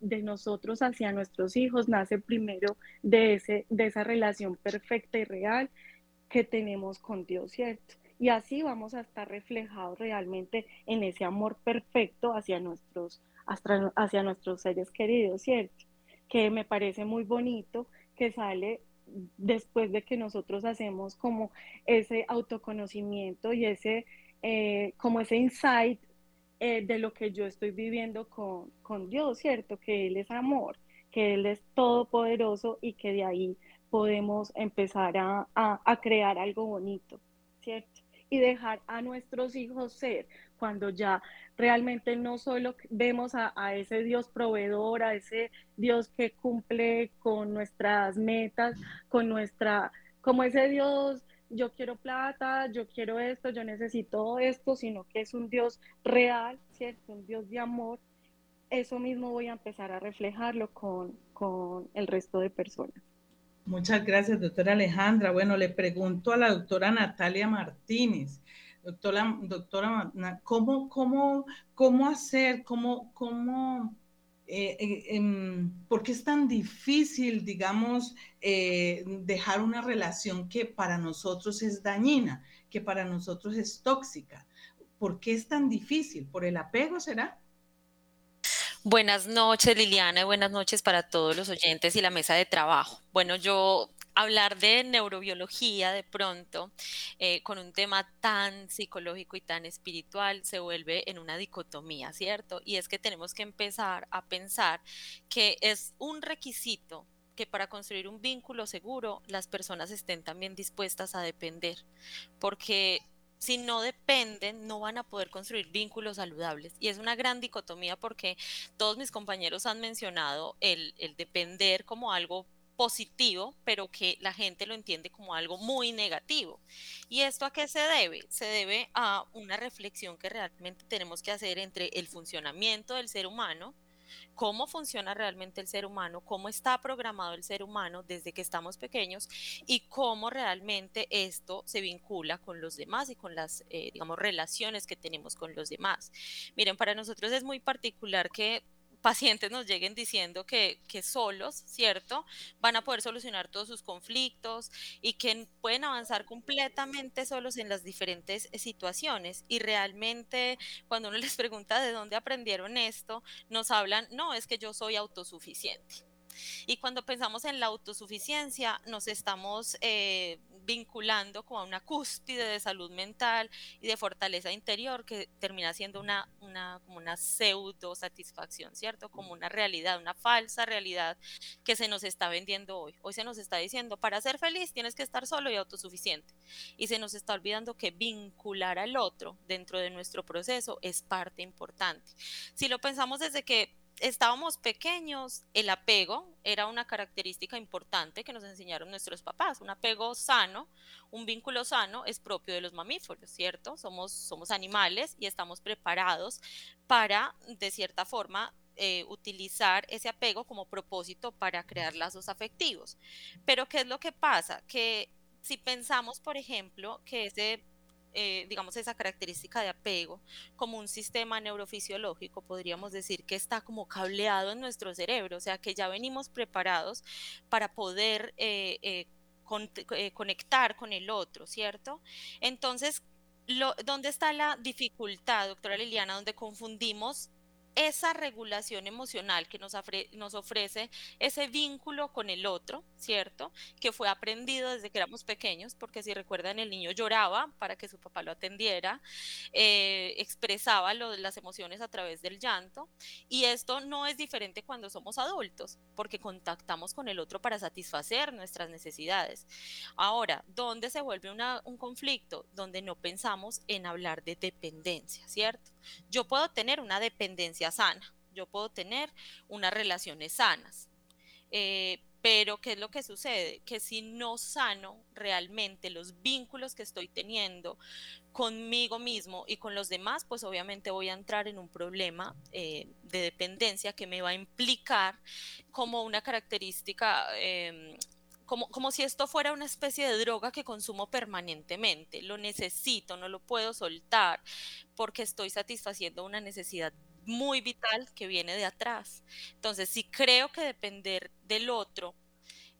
de nosotros hacia nuestros hijos nace primero de, ese, de esa relación perfecta y real que tenemos con Dios, ¿cierto? Y así vamos a estar reflejados realmente en ese amor perfecto hacia nuestros, hacia nuestros seres queridos, ¿cierto? Que me parece muy bonito, que sale después de que nosotros hacemos como ese autoconocimiento y ese, eh, como ese insight eh, de lo que yo estoy viviendo con, con Dios, ¿cierto? Que Él es amor, que Él es todopoderoso y que de ahí podemos empezar a, a, a crear algo bonito, ¿cierto? Y dejar a nuestros hijos ser, cuando ya realmente no solo vemos a, ese Dios proveedor, a ese Dios que cumple con nuestras metas, con nuestra, como ese Dios, yo quiero plata, yo quiero esto, yo necesito esto, sino que es un Dios real, ¿cierto? Un Dios de amor. Eso mismo voy a empezar a reflejarlo con, con el resto de personas. Muchas gracias, doctora Alejandra. Bueno, le pregunto a la doctora Natalia Martínez. Doctora, doctora ¿cómo, cómo, cómo hacer, cómo, cómo, eh, eh, em, por qué es tan difícil, digamos, eh, dejar una relación que para nosotros es dañina, que para nosotros es tóxica? ¿Por qué es tan difícil? ¿Por el apego será? Buenas noches, Liliana, y buenas noches para todos los oyentes y la mesa de trabajo. Bueno, yo hablar de neurobiología de pronto eh, con un tema tan psicológico y tan espiritual se vuelve en una dicotomía, ¿cierto? Y es que tenemos que empezar a pensar que es un requisito que para construir un vínculo seguro las personas estén también dispuestas a depender, porque si no dependen, no van a poder construir vínculos saludables. Y es una gran dicotomía porque todos mis compañeros han mencionado el, depender como algo positivo, pero que la gente lo entiende como algo muy negativo. ¿Y esto a qué se debe? Se debe a una reflexión que realmente tenemos que hacer entre el funcionamiento del ser humano, cómo funciona realmente el ser humano, cómo está programado el ser humano desde que estamos pequeños y cómo realmente esto se vincula con los demás y con las, eh, digamos, relaciones que tenemos con los demás. Miren, para nosotros es muy particular que pacientes nos lleguen diciendo que, que, solos, ¿cierto? Van a poder solucionar todos sus conflictos y que pueden avanzar completamente solos en las diferentes situaciones. Y realmente cuando uno les pregunta de dónde aprendieron esto, nos hablan, no, es que yo soy autosuficiente. Y cuando pensamos en la autosuficiencia, nos estamos eh, vinculando como a una cúspide de salud mental y de fortaleza interior que termina siendo una, una, como una pseudo satisfacción, ¿cierto? Como una realidad, una falsa realidad que se nos está vendiendo hoy. Hoy se nos está diciendo, para ser feliz tienes que estar solo y autosuficiente. Y se nos está olvidando que vincular al otro dentro de nuestro proceso es parte importante. Si lo pensamos desde que estábamos pequeños, el apego era una característica importante que nos enseñaron nuestros papás. Un apego sano, un vínculo sano es propio de los mamíferos, ¿cierto? Somos, somos animales y estamos preparados para, de cierta forma, eh, utilizar ese apego como propósito para crear lazos afectivos. Pero ¿qué es lo que pasa? Que si pensamos, por ejemplo, que ese eh, digamos, esa característica de apego como un sistema neurofisiológico, podríamos decir que está como cableado en nuestro cerebro, o sea, que ya venimos preparados para poder eh, eh, conectar con el otro, ¿cierto? Entonces, lo, ¿dónde está la dificultad, doctora Liliana, donde confundimos esa regulación emocional que nos, nos, ofrece ese vínculo con el otro, ¿cierto? Que fue aprendido desde que éramos pequeños, porque si recuerdan, el niño lloraba para que su papá lo atendiera, eh, expresaba las emociones a través del llanto, y esto no es diferente cuando somos adultos, porque contactamos con el otro para satisfacer nuestras necesidades. Ahora, ¿dónde se vuelve un conflicto? Donde no pensamos en hablar de dependencia, ¿cierto? Yo puedo tener una dependencia sana, yo puedo tener unas relaciones sanas, eh, Pero, ¿qué es lo que sucede? Que si no sano realmente los vínculos que estoy teniendo conmigo mismo y con los demás, pues obviamente voy a entrar en un problema eh, de dependencia que me va a implicar como una característica... Em, como, como, si esto fuera una especie de droga que consumo permanentemente. Lo necesito, no lo puedo soltar porque estoy satisfaciendo una necesidad muy vital que viene de atrás. Entonces, si creo que depender del otro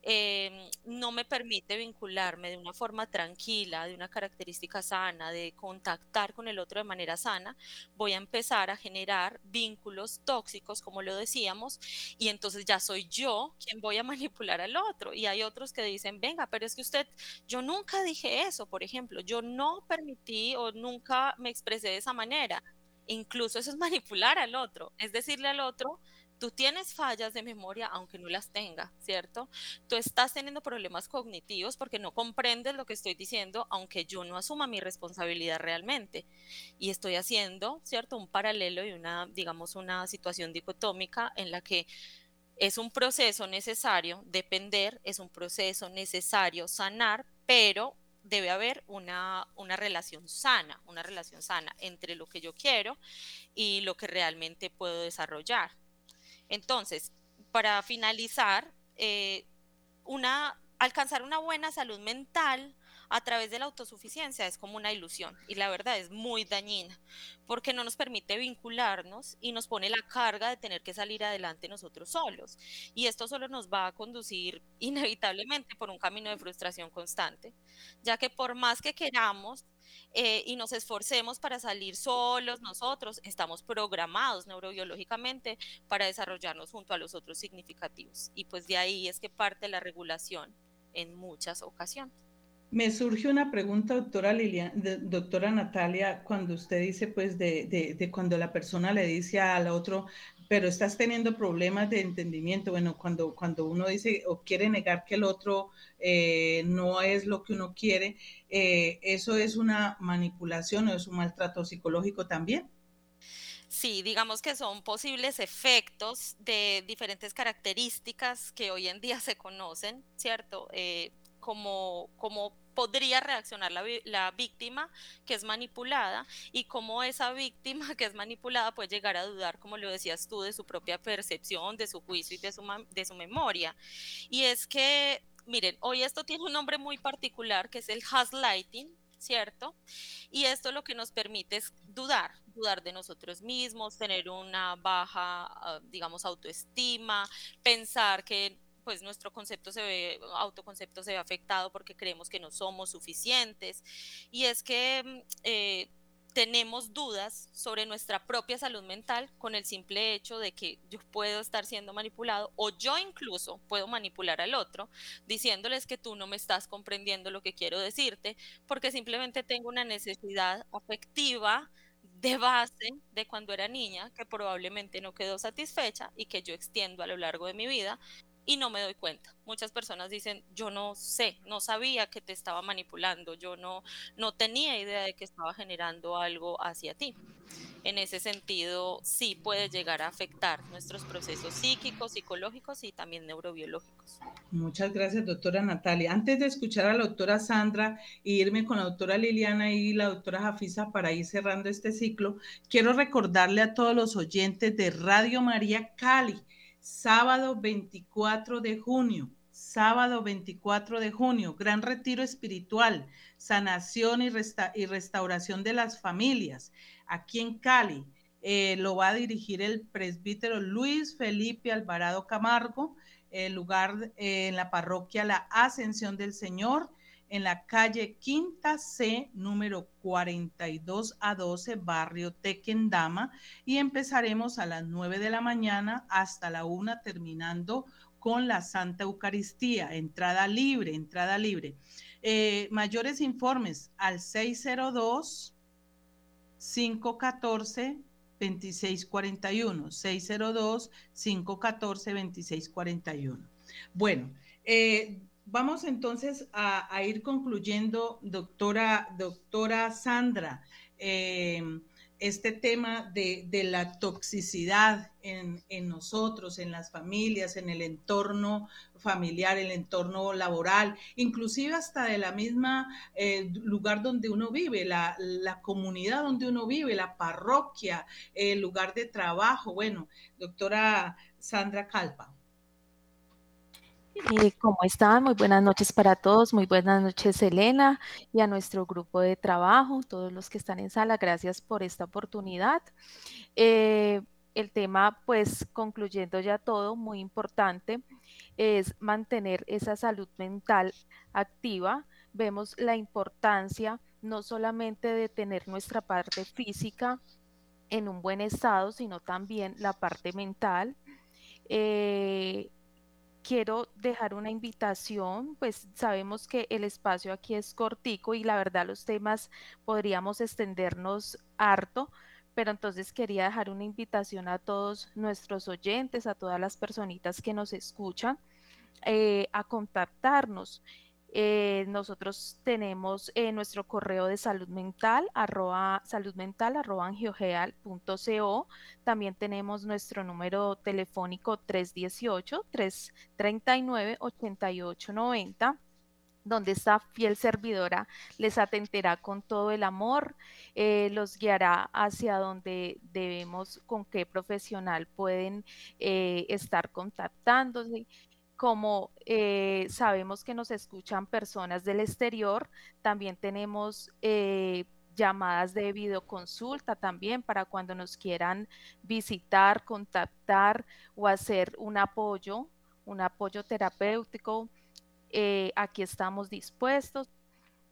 em, no me permite vincularme de una forma tranquila, de una característica sana, de contactar con el otro de manera sana, voy a empezar a generar vínculos tóxicos, como lo decíamos, y entonces ya soy yo quien voy a manipular al otro. Y hay otros que dicen, venga, pero es que usted, yo nunca dije eso, por ejemplo, yo no permití o nunca me expresé de esa manera Incluso eso es manipular al otro, es decirle al otro, tú tienes fallas de memoria aunque no las tenga, ¿cierto? Tú estás teniendo problemas cognitivos porque no comprendes lo que estoy diciendo aunque yo no asuma mi responsabilidad realmente. Y estoy haciendo, ¿cierto? Un paralelo y una, digamos, una situación dicotómica en la que es un proceso necesario depender, es un proceso necesario sanar, pero debe haber una, relación sana, una relación sana entre lo que yo quiero y lo que realmente puedo desarrollar. Entonces, para finalizar, eh, alcanzar una buena salud mental a través de la autosuficiencia es como una ilusión y la verdad es muy dañina porque no nos permite vincularnos y nos pone la carga de tener que salir adelante nosotros solos. Y esto solo nos va a conducir inevitablemente por un camino de frustración constante, ya que por más que queramos eh, y nos esforcemos para salir solos nosotros, estamos programados neurobiológicamente para desarrollarnos junto a los otros significativos. Y pues de ahí es que parte la regulación en muchas ocasiones. Me surge una pregunta, doctora Lilian, doctora Natalia, cuando usted dice, pues, de, de, cuando la persona le dice al otro, pero estás teniendo problemas de entendimiento. Bueno, cuando, cuando uno dice o quiere negar que el otro eh, no es lo que uno quiere, eh, ¿eso es una manipulación o es un maltrato psicológico también? Sí, digamos que son posibles efectos de diferentes características que hoy en día se conocen, ¿cierto? Eh, como, como podría reaccionar la, víctima que es manipulada y cómo esa víctima que es manipulada puede llegar a dudar, como lo decías tú, de su propia percepción, de su juicio y de su, de su memoria. Y es que, miren, hoy esto tiene un nombre muy particular que es el gaslighting, ¿cierto? Y esto lo que nos permite es dudar, dudar de nosotros mismos, tener una baja, ah, digamos, autoestima, pensar que pues nuestro concepto se ve, autoconcepto se ve afectado porque creemos que no somos suficientes. Y es que eh, tenemos dudas sobre nuestra propia salud mental con el simple hecho de que yo puedo estar siendo manipulado o yo incluso puedo manipular al otro diciéndoles que tú no me estás comprendiendo lo que quiero decirte porque simplemente tengo una necesidad afectiva de base de cuando era niña que probablemente no quedó satisfecha y que yo extiendo a lo largo de mi vida y no me doy cuenta. Muchas personas dicen, yo no sé, no sabía que te estaba manipulando, yo no, no tenía idea de que estaba generando algo hacia ti. En ese sentido, sí puede llegar a afectar nuestros procesos psíquicos, psicológicos y también neurobiológicos. Muchas gracias, doctora Natalia. Antes de escuchar a la doctora Sandra e irme con la doctora Liliana y la doctora Jafisa para ir cerrando este ciclo, quiero recordarle a todos los oyentes de Radio María Cali sábado 24 de junio, sábado 24 de junio, gran retiro espiritual, sanación y, restauración de las familias, aquí en Cali. Eh, lo va a dirigir el presbítero Luis Felipe Alvarado Camargo, el lugar eh, en la parroquia La Ascensión del Señor, en la calle Quinta C, número 42 a 12, barrio Tequendama, y empezaremos a las 9 de la mañana hasta la 1, terminando con la Santa Eucaristía, entrada libre, entrada libre. Eh, mayores informes al 602 514 2641 602 514 2641. Bueno, eh, vamos entonces a, ir concluyendo, doctora, doctora Sandra. Eh, este tema de, la toxicidad en, nosotros, en las familias, en el entorno familiar, el entorno laboral, inclusive hasta de la misma eh, lugar donde uno vive, la, la, comunidad donde uno vive, la parroquia, el lugar de trabajo. Bueno, doctora Sandra Calpa. Eh, ¿Cómo están? Muy buenas noches para todos. Muy buenas noches, Elena, y a nuestro grupo de trabajo, todos los que están en sala. Gracias por esta oportunidad. Eh, el tema, pues, concluyendo ya todo, muy importante, es mantener esa salud mental activa. Vemos la importancia no solamente de tener nuestra parte física en un buen estado, sino también la parte mental. Eh, quiero dejar una invitación, pues sabemos que el espacio aquí es cortico y la verdad los temas podríamos extendernos harto, pero entonces quería dejar una invitación a todos nuestros oyentes, a todas las personitas que nos escuchan, eh, a contactarnos. Eh, nosotros tenemos eh, nuestro correo de salud mental, arroba, salud mental, arroba También tenemos nuestro número telefónico 318-339-8890 donde esta fiel servidora les atenderá con todo el amor, eh, los guiará hacia donde debemos, con qué profesional pueden estar contactándose como eh, sabemos que nos escuchan personas del exterior, también tenemos eh, llamadas de videoconsulta también para cuando nos quieran visitar, contactar o hacer un apoyo, un apoyo terapéutico. Eh, aquí estamos dispuestos.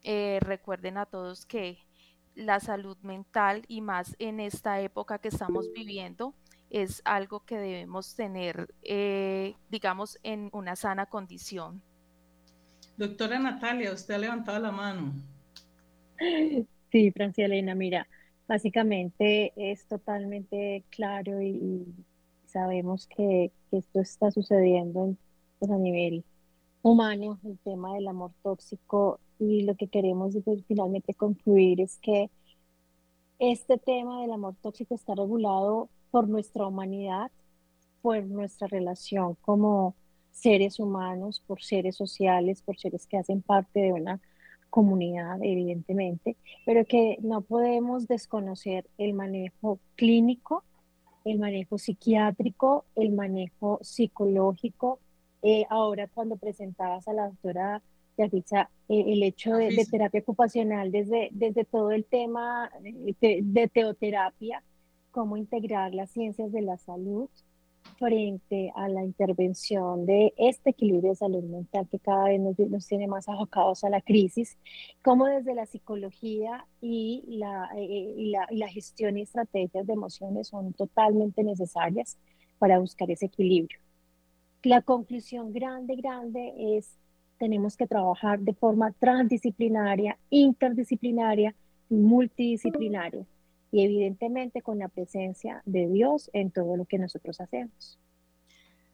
recuerden a todos que la salud mental y más en esta época que estamos viviendo, es algo que debemos tener, eh, digamos, en una sana condición. Doctora Natalia, usted ha levantado la mano. Sí, Francia Elena, mira, básicamente es totalmente claro y, sabemos que, esto está sucediendo pues, a nivel humano, el tema del amor tóxico y lo que queremos pues, finalmente concluir es que este tema del amor tóxico está regulado por nuestra humanidad, por nuestra relación como seres humanos, por seres sociales, por seres que hacen parte de una comunidad, evidentemente, pero que no podemos desconocer el manejo clínico, el manejo psiquiátrico, el manejo psicológico. Eh, ahora cuando presentabas a la doctora Yafixa, eh, el hecho de, terapia ocupacional desde, desde todo el tema eh, de teoterapia, cómo integrar las ciencias de la salud frente a la intervención de este equilibrio de salud mental que cada vez nos, tiene más abocados a la crisis, cómo desde la psicología y la, eh, y la, y la gestión y estrategias de emociones son totalmente necesarias para buscar ese equilibrio. La conclusión grande, grande es tenemos que trabajar de forma transdisciplinaria, interdisciplinaria multidisciplinaria y evidentemente con la presencia de Dios en todo lo que nosotros hacemos.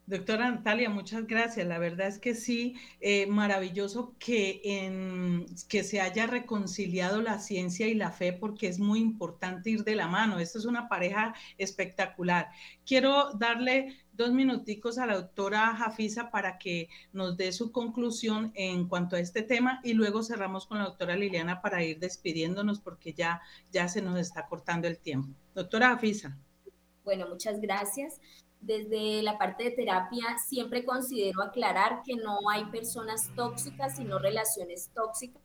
Doctora Natalia, muchas gracias. La verdad es que sí, eh, maravilloso que, que se haya reconciliado la ciencia y la fe porque es muy importante ir de la mano. Esto es una pareja espectacular. Quiero darle dos minuticos a la doctora Jafisa para que nos dé su conclusión en cuanto a este tema y luego cerramos con la doctora Liliana para ir despidiéndonos porque ya, ya se nos está cortando el tiempo. Doctora Jafisa. Bueno, muchas gracias desde la parte de terapia siempre considero aclarar que no hay personas tóxicas, sino relaciones tóxicas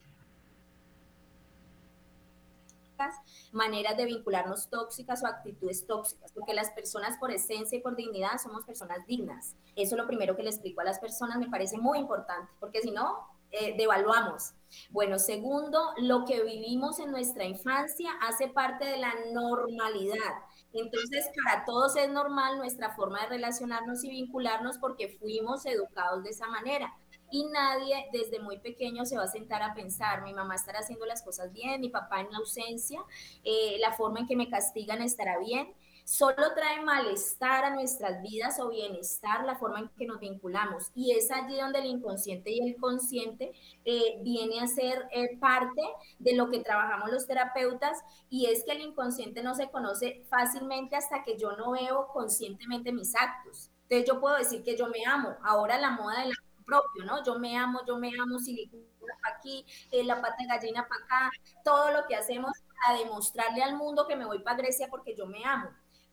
maneras de vincularnos tóxicas o actitudes tóxicas, porque las personas por esencia y por dignidad somos personas dignas. Eso es lo primero que le explico a las personas, me parece muy importante, porque si no, eh, devaluamos. Bueno, segundo, lo que vivimos en nuestra infancia hace parte de la normalidad. Entonces, para todos es normal nuestra forma de relacionarnos y vincularnos porque fuimos educados de esa manera. Y nadie desde muy pequeño se va a sentar a pensar, mi mamá estará haciendo las cosas bien, mi papá en ausencia, eh, la forma en que me castigan estará bien, solo trae malestar a nuestras vidas o bienestar la forma en que nos vinculamos. Y es allí donde el inconsciente y el consciente eh, viene a ser eh, parte de lo que trabajamos los terapeutas y es que el inconsciente no se conoce fácilmente hasta que yo no veo conscientemente mis actos. Entonces yo puedo decir que yo me amo. Ahora la moda del amor propio, ¿no? Yo me amo, yo me amo, silicona para aquí, eh, la pata de gallina para acá, todo lo que hacemos a demostrarle al mundo que me voy para Grecia porque yo me amo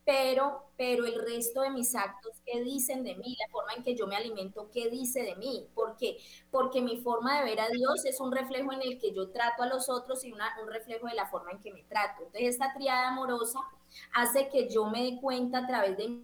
pero, pero el resto de mis actos, ¿qué dicen de mí? La forma en que yo me alimento, ¿qué dice de mí? ¿Por qué? Porque mi forma de ver a Dios es un reflejo en el que yo trato a los otros y un reflejo de la forma en que me trato. Entonces, esta triada amorosa hace que yo me dé cuenta a través de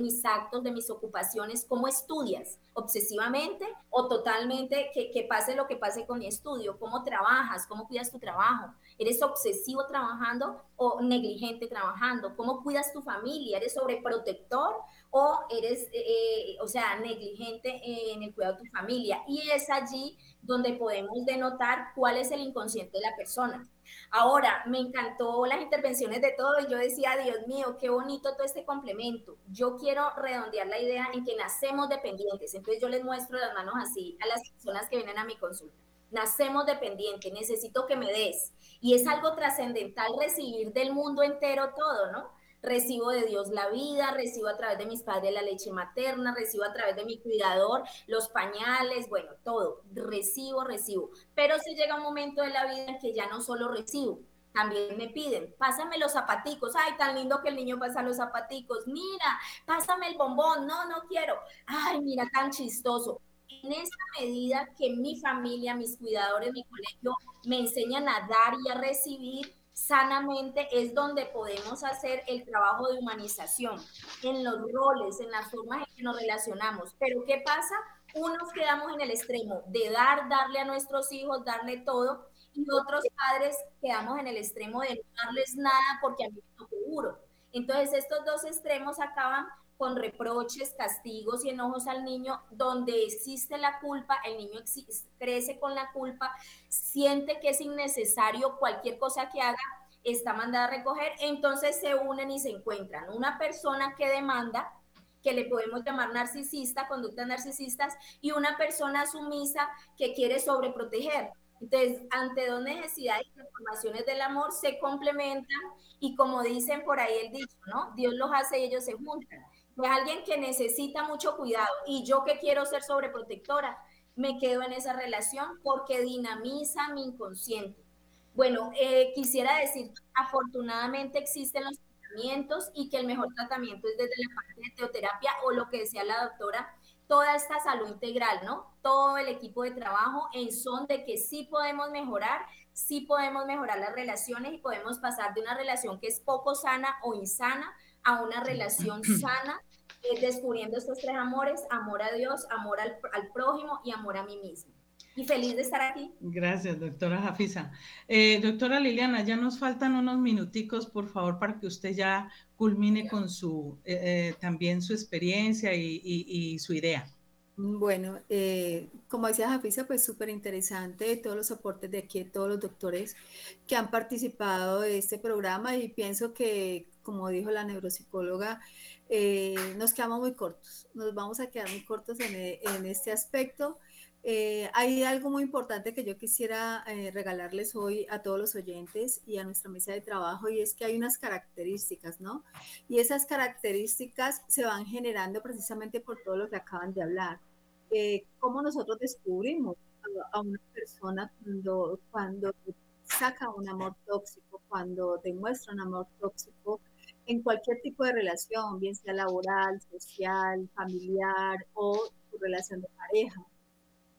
mis actos, de mis ocupaciones, cómo estudias, obsesivamente o totalmente, que, que, pase lo que pase con mi estudio, cómo trabajas, cómo cuidas tu trabajo, eres obsesivo trabajando o negligente trabajando, cómo cuidas tu familia, eres sobreprotector o eres, eh, eh, o sea, negligente en el cuidado de tu familia. Y es allí donde podemos denotar cuál es el inconsciente de la persona. Ahora, me encantó las intervenciones de todos yo decía, Dios mío, qué bonito todo este complemento. Yo quiero redondear la idea en que nacemos dependientes. Entonces yo les muestro las manos así a las personas que vienen a mi consulta. Nacemos dependientes, necesito que me des. Y es algo trascendental recibir del mundo entero todo, ¿no? Recibo de Dios la vida, recibo a través de mis padres la leche materna, recibo a través de mi cuidador los pañales, bueno, todo, recibo, recibo. Pero si llega un momento de la vida en que ya no solo recibo, también me piden, pásame los zapaticos, ay, tan lindo que el niño pasa los zapaticos, mira, pásame el bombón, no, no quiero, ay, mira, tan chistoso. En esa medida que mi familia, mis cuidadores, mi colegio me enseñan a dar y a recibir, sanamente es donde podemos hacer el trabajo de humanización, en los roles, en las formas en que nos relacionamos. Pero ¿qué pasa? Unos quedamos en el extremo de dar, darle a nuestros hijos, darle todo, y otros padres quedamos en el extremo de no darles nada porque a mí me seguro. Entonces estos dos extremos acaban con reproches, castigos y enojos al niño, donde existe la culpa, el niño crece con la culpa, siente que es innecesario cualquier cosa que haga, está mandada a recoger, entonces se unen y se encuentran. Una persona que demanda, que le podemos llamar narcisista, conductas narcisistas, y una persona sumisa que quiere sobreproteger. Entonces, ante dos necesidades y transformaciones del amor se complementan y como dicen por ahí el dicho, ¿no? Dios los hace y ellos se juntan es alguien que necesita mucho cuidado y yo que quiero ser sobreprotectora, me quedo en esa relación porque dinamiza mi inconsciente. Bueno, eh, quisiera decir, afortunadamente existen los tratamientos y que el mejor tratamiento es desde la parte de teoterapia o lo que decía la doctora, toda esta salud integral, ¿no? Todo el equipo de trabajo en son de que sí podemos mejorar, sí podemos mejorar las relaciones y podemos pasar de una relación que es poco sana o insana a una relación sana eh, descubriendo estos tres amores, amor a Dios, amor al, prójimo y amor a mí mismo. Y feliz de estar aquí. Gracias, doctora Jafisa. Eh, doctora Liliana, ya nos faltan unos minuticos, por favor, para que usted ya culmine con su, eh, también su experiencia y, su idea. Bueno, como decía Jafisa, pues súper interesante todos los aportes de aquí, todos los doctores que han participado de este programa y pienso que, como dijo la neuropsicóloga, eh, nos quedamos muy cortos, nos vamos a quedar muy cortos en, e, este aspecto. Eh, hay algo muy importante que yo quisiera eh, regalarles hoy a todos los oyentes y a nuestra mesa de trabajo y es que hay unas características, ¿no? Y esas características se van generando precisamente por todo lo que acaban de hablar. ¿Cómo nosotros descubrimos a, una persona cuando, cuando saca un amor tóxico, cuando demuestra un amor tóxico? En cualquier tipo de relación, bien sea laboral, social, familiar o su relación de pareja.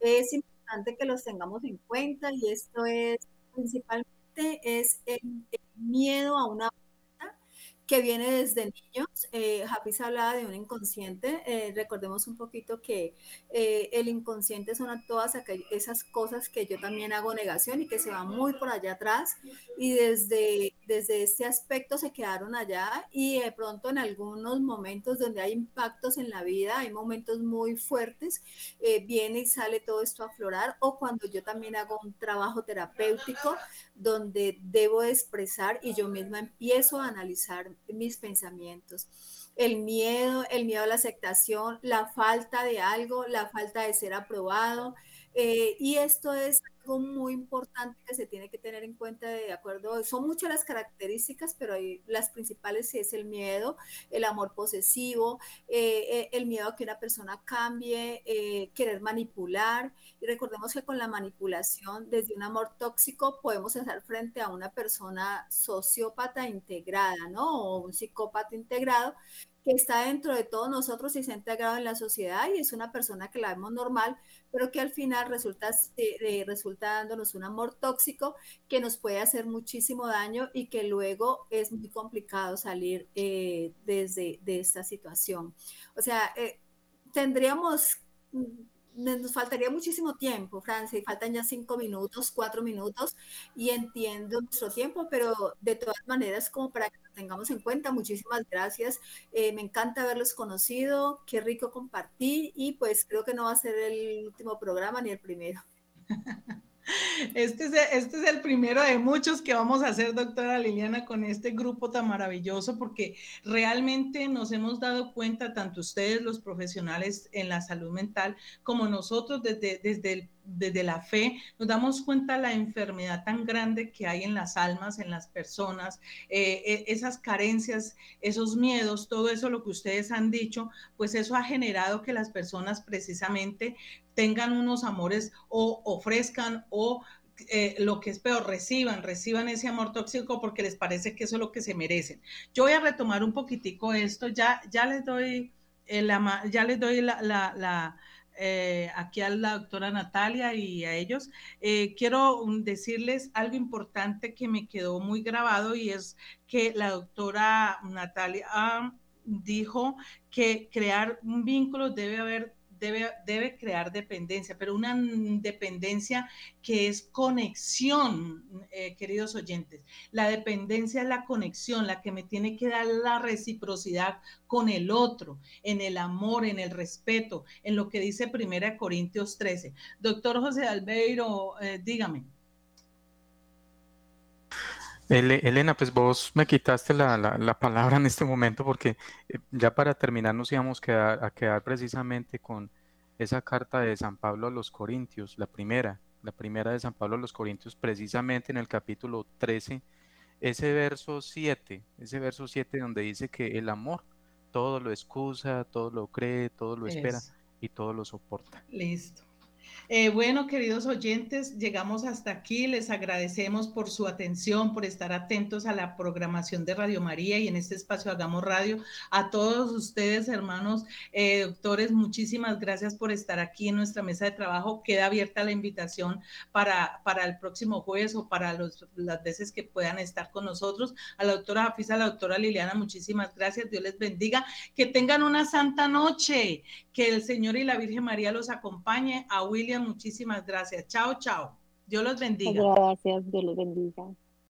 Es importante que los tengamos en cuenta y esto es principalmente es el, miedo a una que viene desde niños. Eh, hablaba de un inconsciente. Eh, recordemos un poquito que eh, el inconsciente son todas esas cosas que yo también hago negación y que se van muy por allá atrás. Y desde desde este aspecto se quedaron allá y de pronto en algunos momentos donde hay impactos en la vida, hay momentos muy fuertes, eh, viene y sale todo esto a aflorar o cuando yo también hago un trabajo terapéutico donde debo expresar y yo misma empiezo a analizar mis pensamientos el miedo, el miedo a la aceptación, la falta de algo, la falta de ser aprobado. Eh, y esto es algo muy importante que se tiene que tener en cuenta de acuerdo. Son muchas las características, pero hay, las principales es el miedo, el amor posesivo, eh, eh, el miedo a que una persona cambie, querer manipular. Y recordemos que con la manipulación, desde un amor tóxico, podemos hacer frente a una persona sociópata integrada, ¿no? O un psicópata integrado que está dentro de todos nosotros y se ha integrado en la sociedad y es una persona que la vemos normal, pero que al final resulta, eh, resulta dándonos un amor tóxico que nos puede hacer muchísimo daño y que luego es muy complicado salir eh, desde de esta situación. O sea, eh, tendríamos nos faltaría muchísimo tiempo, Francia, y faltan ya cinco minutos, cuatro minutos, y entiendo nuestro tiempo, pero de todas maneras, como para tengamos en cuenta, muchísimas gracias. Eh, me encanta haberlos conocido, qué rico compartir, y pues creo que no va a ser el último programa ni el primero. Este es, este es el primero de muchos que vamos a hacer, doctora Liliana, con este grupo tan maravilloso, porque realmente nos hemos dado cuenta, tanto ustedes, los profesionales en la salud mental, como nosotros desde, desde, desde la fe, nos damos cuenta la enfermedad tan grande que hay en las almas, en las personas, eh, eh, esas carencias, esos miedos, todo eso lo que ustedes han dicho, pues eso ha generado que las personas precisamente tengan unos amores o ofrezcan o eh, lo que es peor, reciban, reciban ese amor tóxico porque les parece que eso es lo que se merecen. Yo voy a retomar un poquitico esto, ya, ya les doy, eh, la, ya les doy la, la, eh, aquí a la doctora Natalia y a ellos. quiero decirles algo importante que me quedó muy grabado y es que la doctora Natalia ah, dijo que crear un vínculo debe haber debe, crear dependencia, pero una dependencia que es conexión, eh, queridos oyentes. La dependencia es la conexión, la que me tiene que dar la reciprocidad con el otro, en el amor, en el respeto, en lo que dice Primera Corintios 13. Doctor José Albeiro, eh, dígame. Elena, pues vos me quitaste la, palabra en este momento porque eh, ya para terminar nos íbamos a quedar precisamente con esa carta de San Pablo a los Corintios, la primera, la primera de San Pablo a los Corintios, precisamente en el capítulo 13, ese verso 7, ese verso 7 donde dice que el amor todo lo excusa, todo lo cree, todo lo espera y todo lo soporta. Listo. Eh, bueno, queridos oyentes, llegamos hasta aquí. Les agradecemos por su atención, por estar atentos a la programación de Radio María y en este espacio Hagamos Radio. A todos ustedes, hermanos, eh, doctores, muchísimas gracias por estar aquí en nuestra mesa de trabajo. Queda abierta la invitación para, para el próximo jueves o para las veces que puedan estar con nosotros. A la doctora Jafisa, a la doctora Liliana, muchísimas gracias. Dios les bendiga. Que tengan una santa noche. Que el Señor y la Virgen María los acompañe. A William, muchísimas gracias. Chao, chao. Dios los bendiga. Gracias, Dios los bendiga.